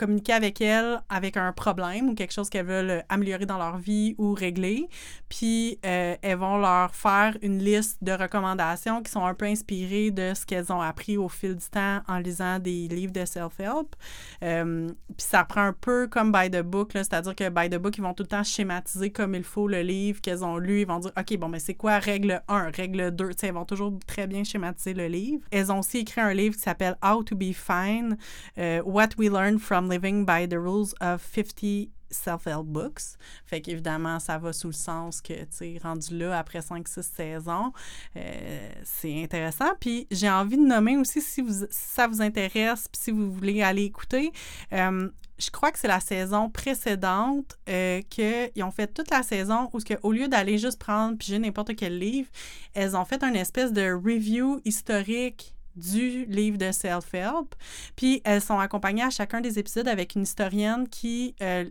Speaker 1: communiquer avec elles avec un problème ou quelque chose qu'elles veulent améliorer dans leur vie ou régler. Puis, euh, elles vont leur faire une liste de recommandations qui sont un peu inspirées de ce qu'elles ont appris au fil du temps en lisant des livres de self-help. Euh, puis, ça prend un peu comme By the Book, c'est-à-dire que By the Book, ils vont tout le temps schématiser comme il faut le livre qu'elles ont lu. Ils vont dire, OK, bon, mais c'est quoi règle 1, règle 2? Tu sais, elles vont toujours très bien schématiser le livre. Elles ont aussi écrit un livre qui s'appelle How to be fine, euh, What we learn from living by the rules of 50 self-help books. Fait qu'évidemment, ça va sous le sens que, tu sais, rendu là, après 5-6 saisons, euh, c'est intéressant. Puis j'ai envie de nommer aussi, si, ça vous intéresse, puis si vous voulez aller écouter, euh, je crois que c'est la saison précédente euh, qu'ils ont fait toute la saison où, que, au lieu d'aller juste prendre puis n'importe quel livre, elles ont fait une espèce de review historique du livre de self-help. Puis elles sont accompagnées à chacun des épisodes avec une historienne qui, euh,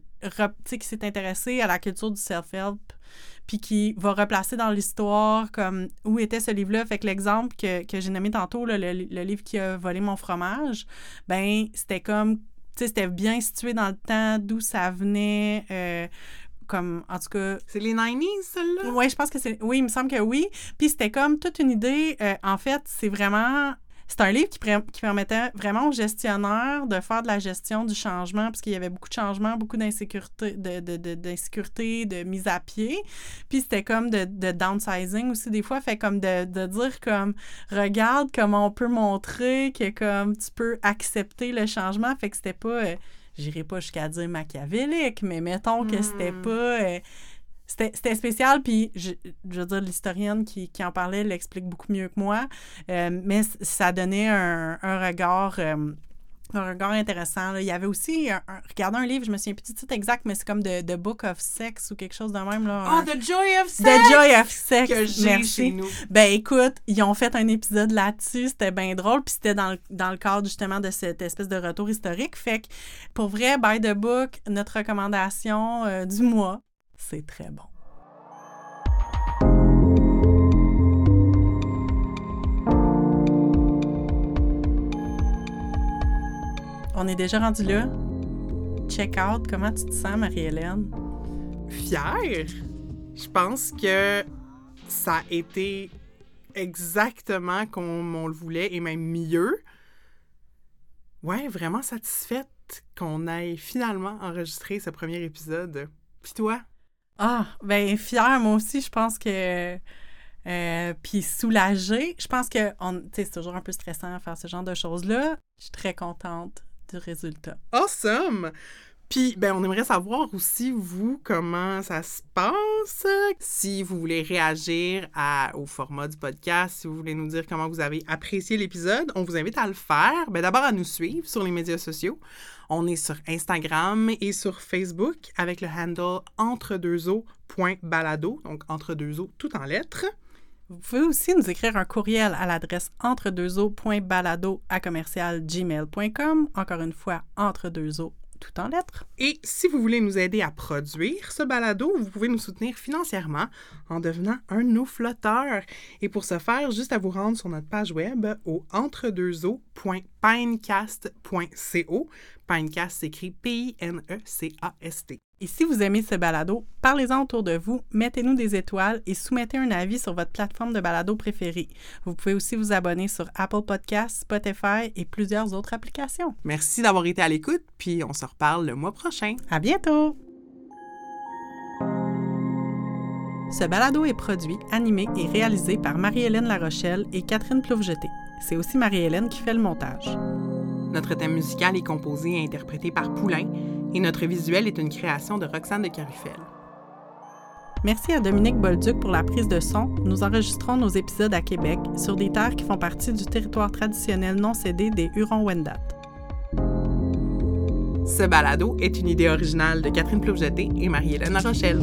Speaker 1: qui s'est intéressée à la culture du self-help puis qui va replacer dans l'histoire comme où était ce livre-là. Fait que l'exemple que, que j'ai nommé tantôt, là, le, le livre qui a volé mon fromage, ben c'était comme, tu sais, c'était bien situé dans le temps, d'où ça venait, euh, comme, en tout cas,
Speaker 2: C'est les 90s, celle-là?
Speaker 1: oui, je pense que c'est. Oui, il me semble que oui. Puis c'était comme toute une idée. euh, en fait, c'est vraiment. C'est un livre qui, permettait vraiment aux gestionnaires de faire de la gestion du changement, parce qu'il y avait beaucoup de changements, beaucoup d'insécurité, de, de, de, d'insécurité, de mise à pied. Puis c'était comme de, de downsizing aussi, des fois. Fait comme de, de dire comme, regarde comment on peut montrer que comme tu peux accepter le changement. Fait que c'était pas. euh, J'irai pas jusqu'à dire machiavélique, mais mettons que c'était
Speaker 2: Hmm.
Speaker 1: pas. euh, c'était c'était spécial, puis je, je veux dire, l'historienne qui, qui en parlait l'explique beaucoup mieux que moi, euh, mais ça donnait un, un regard. euh, un regard intéressant. là. Il y avait aussi, un, un- regardez un livre, je me souviens plus du titre exact, mais c'est comme The, The Book of Sex ou quelque chose de même. Là,
Speaker 2: Oh,
Speaker 1: un-
Speaker 2: The Joy of Sex!
Speaker 1: The Joy of Sex.
Speaker 2: que j'ai
Speaker 1: Merci.
Speaker 2: chez nous.
Speaker 1: Ben écoute, ils ont fait un épisode là-dessus, c'était bien drôle, puis c'était dans, le- dans le cadre justement de cette espèce de retour historique. Fait que pour vrai, by the book, notre recommandation euh, du mois, c'est très bon. On est déjà rendu là. Check out, comment tu te sens, Marie-Hélène?
Speaker 2: Fière. Je pense que ça a été exactement comme on le voulait et même mieux. Ouais, vraiment satisfaite qu'on ait finalement enregistré ce premier épisode. Puis toi?
Speaker 1: Ah, ben fière, moi aussi, je pense que. Euh, puis soulagée. Je pense que c'est toujours un peu stressant à faire ce genre de choses-là. Je suis très contente du résultat.
Speaker 2: Awesome! Puis, ben, on aimerait savoir aussi, vous, comment ça se passe. Si vous voulez réagir au format du podcast, si vous voulez nous dire comment vous avez apprécié l'épisode, on vous invite à le faire. Ben, d'abord à nous suivre sur les médias sociaux. On est sur Instagram et sur Facebook avec le handle entre-deux-eaux.balado, donc entre-deux-eaux tout en lettres.
Speaker 1: Vous pouvez aussi nous écrire un courriel à l'adresse entre-deux-eaux.balado à commercial. Encore une fois, entre-deux-eaux tout en lettres.
Speaker 2: Et si vous voulez nous aider à produire ce balado, vous pouvez nous soutenir financièrement en devenant un de nos flotteurs. Et pour ce faire, juste à vous rendre sur notre page web au entredeuxeaux.pinecast.co. Pinecast s'écrit P-I-N-E-C-A-S-T.
Speaker 1: Et si vous aimez ce balado, parlez-en autour de vous, mettez-nous des étoiles et soumettez un avis sur votre plateforme de balado préférée. Vous pouvez aussi vous abonner sur Apple Podcasts, Spotify et plusieurs autres applications.
Speaker 2: Merci d'avoir été à l'écoute, puis on se reparle le mois prochain.
Speaker 1: À bientôt! Ce balado est produit, animé et réalisé par Marie-Hélène Larochelle et Catherine Ploufjeté. C'est aussi Marie-Hélène qui fait le montage.
Speaker 2: Notre thème musical est composé et interprété par Poulain, et notre visuel est une création de Roxane de Carufel.
Speaker 1: Merci à Dominique Bolduc pour la prise de son. Nous enregistrons nos épisodes à Québec, sur des terres qui font partie du territoire traditionnel non cédé des Hurons-Wendat.
Speaker 2: Ce balado est une idée originale de Catherine Ploufjeté et Marie-Hélène Rochelle.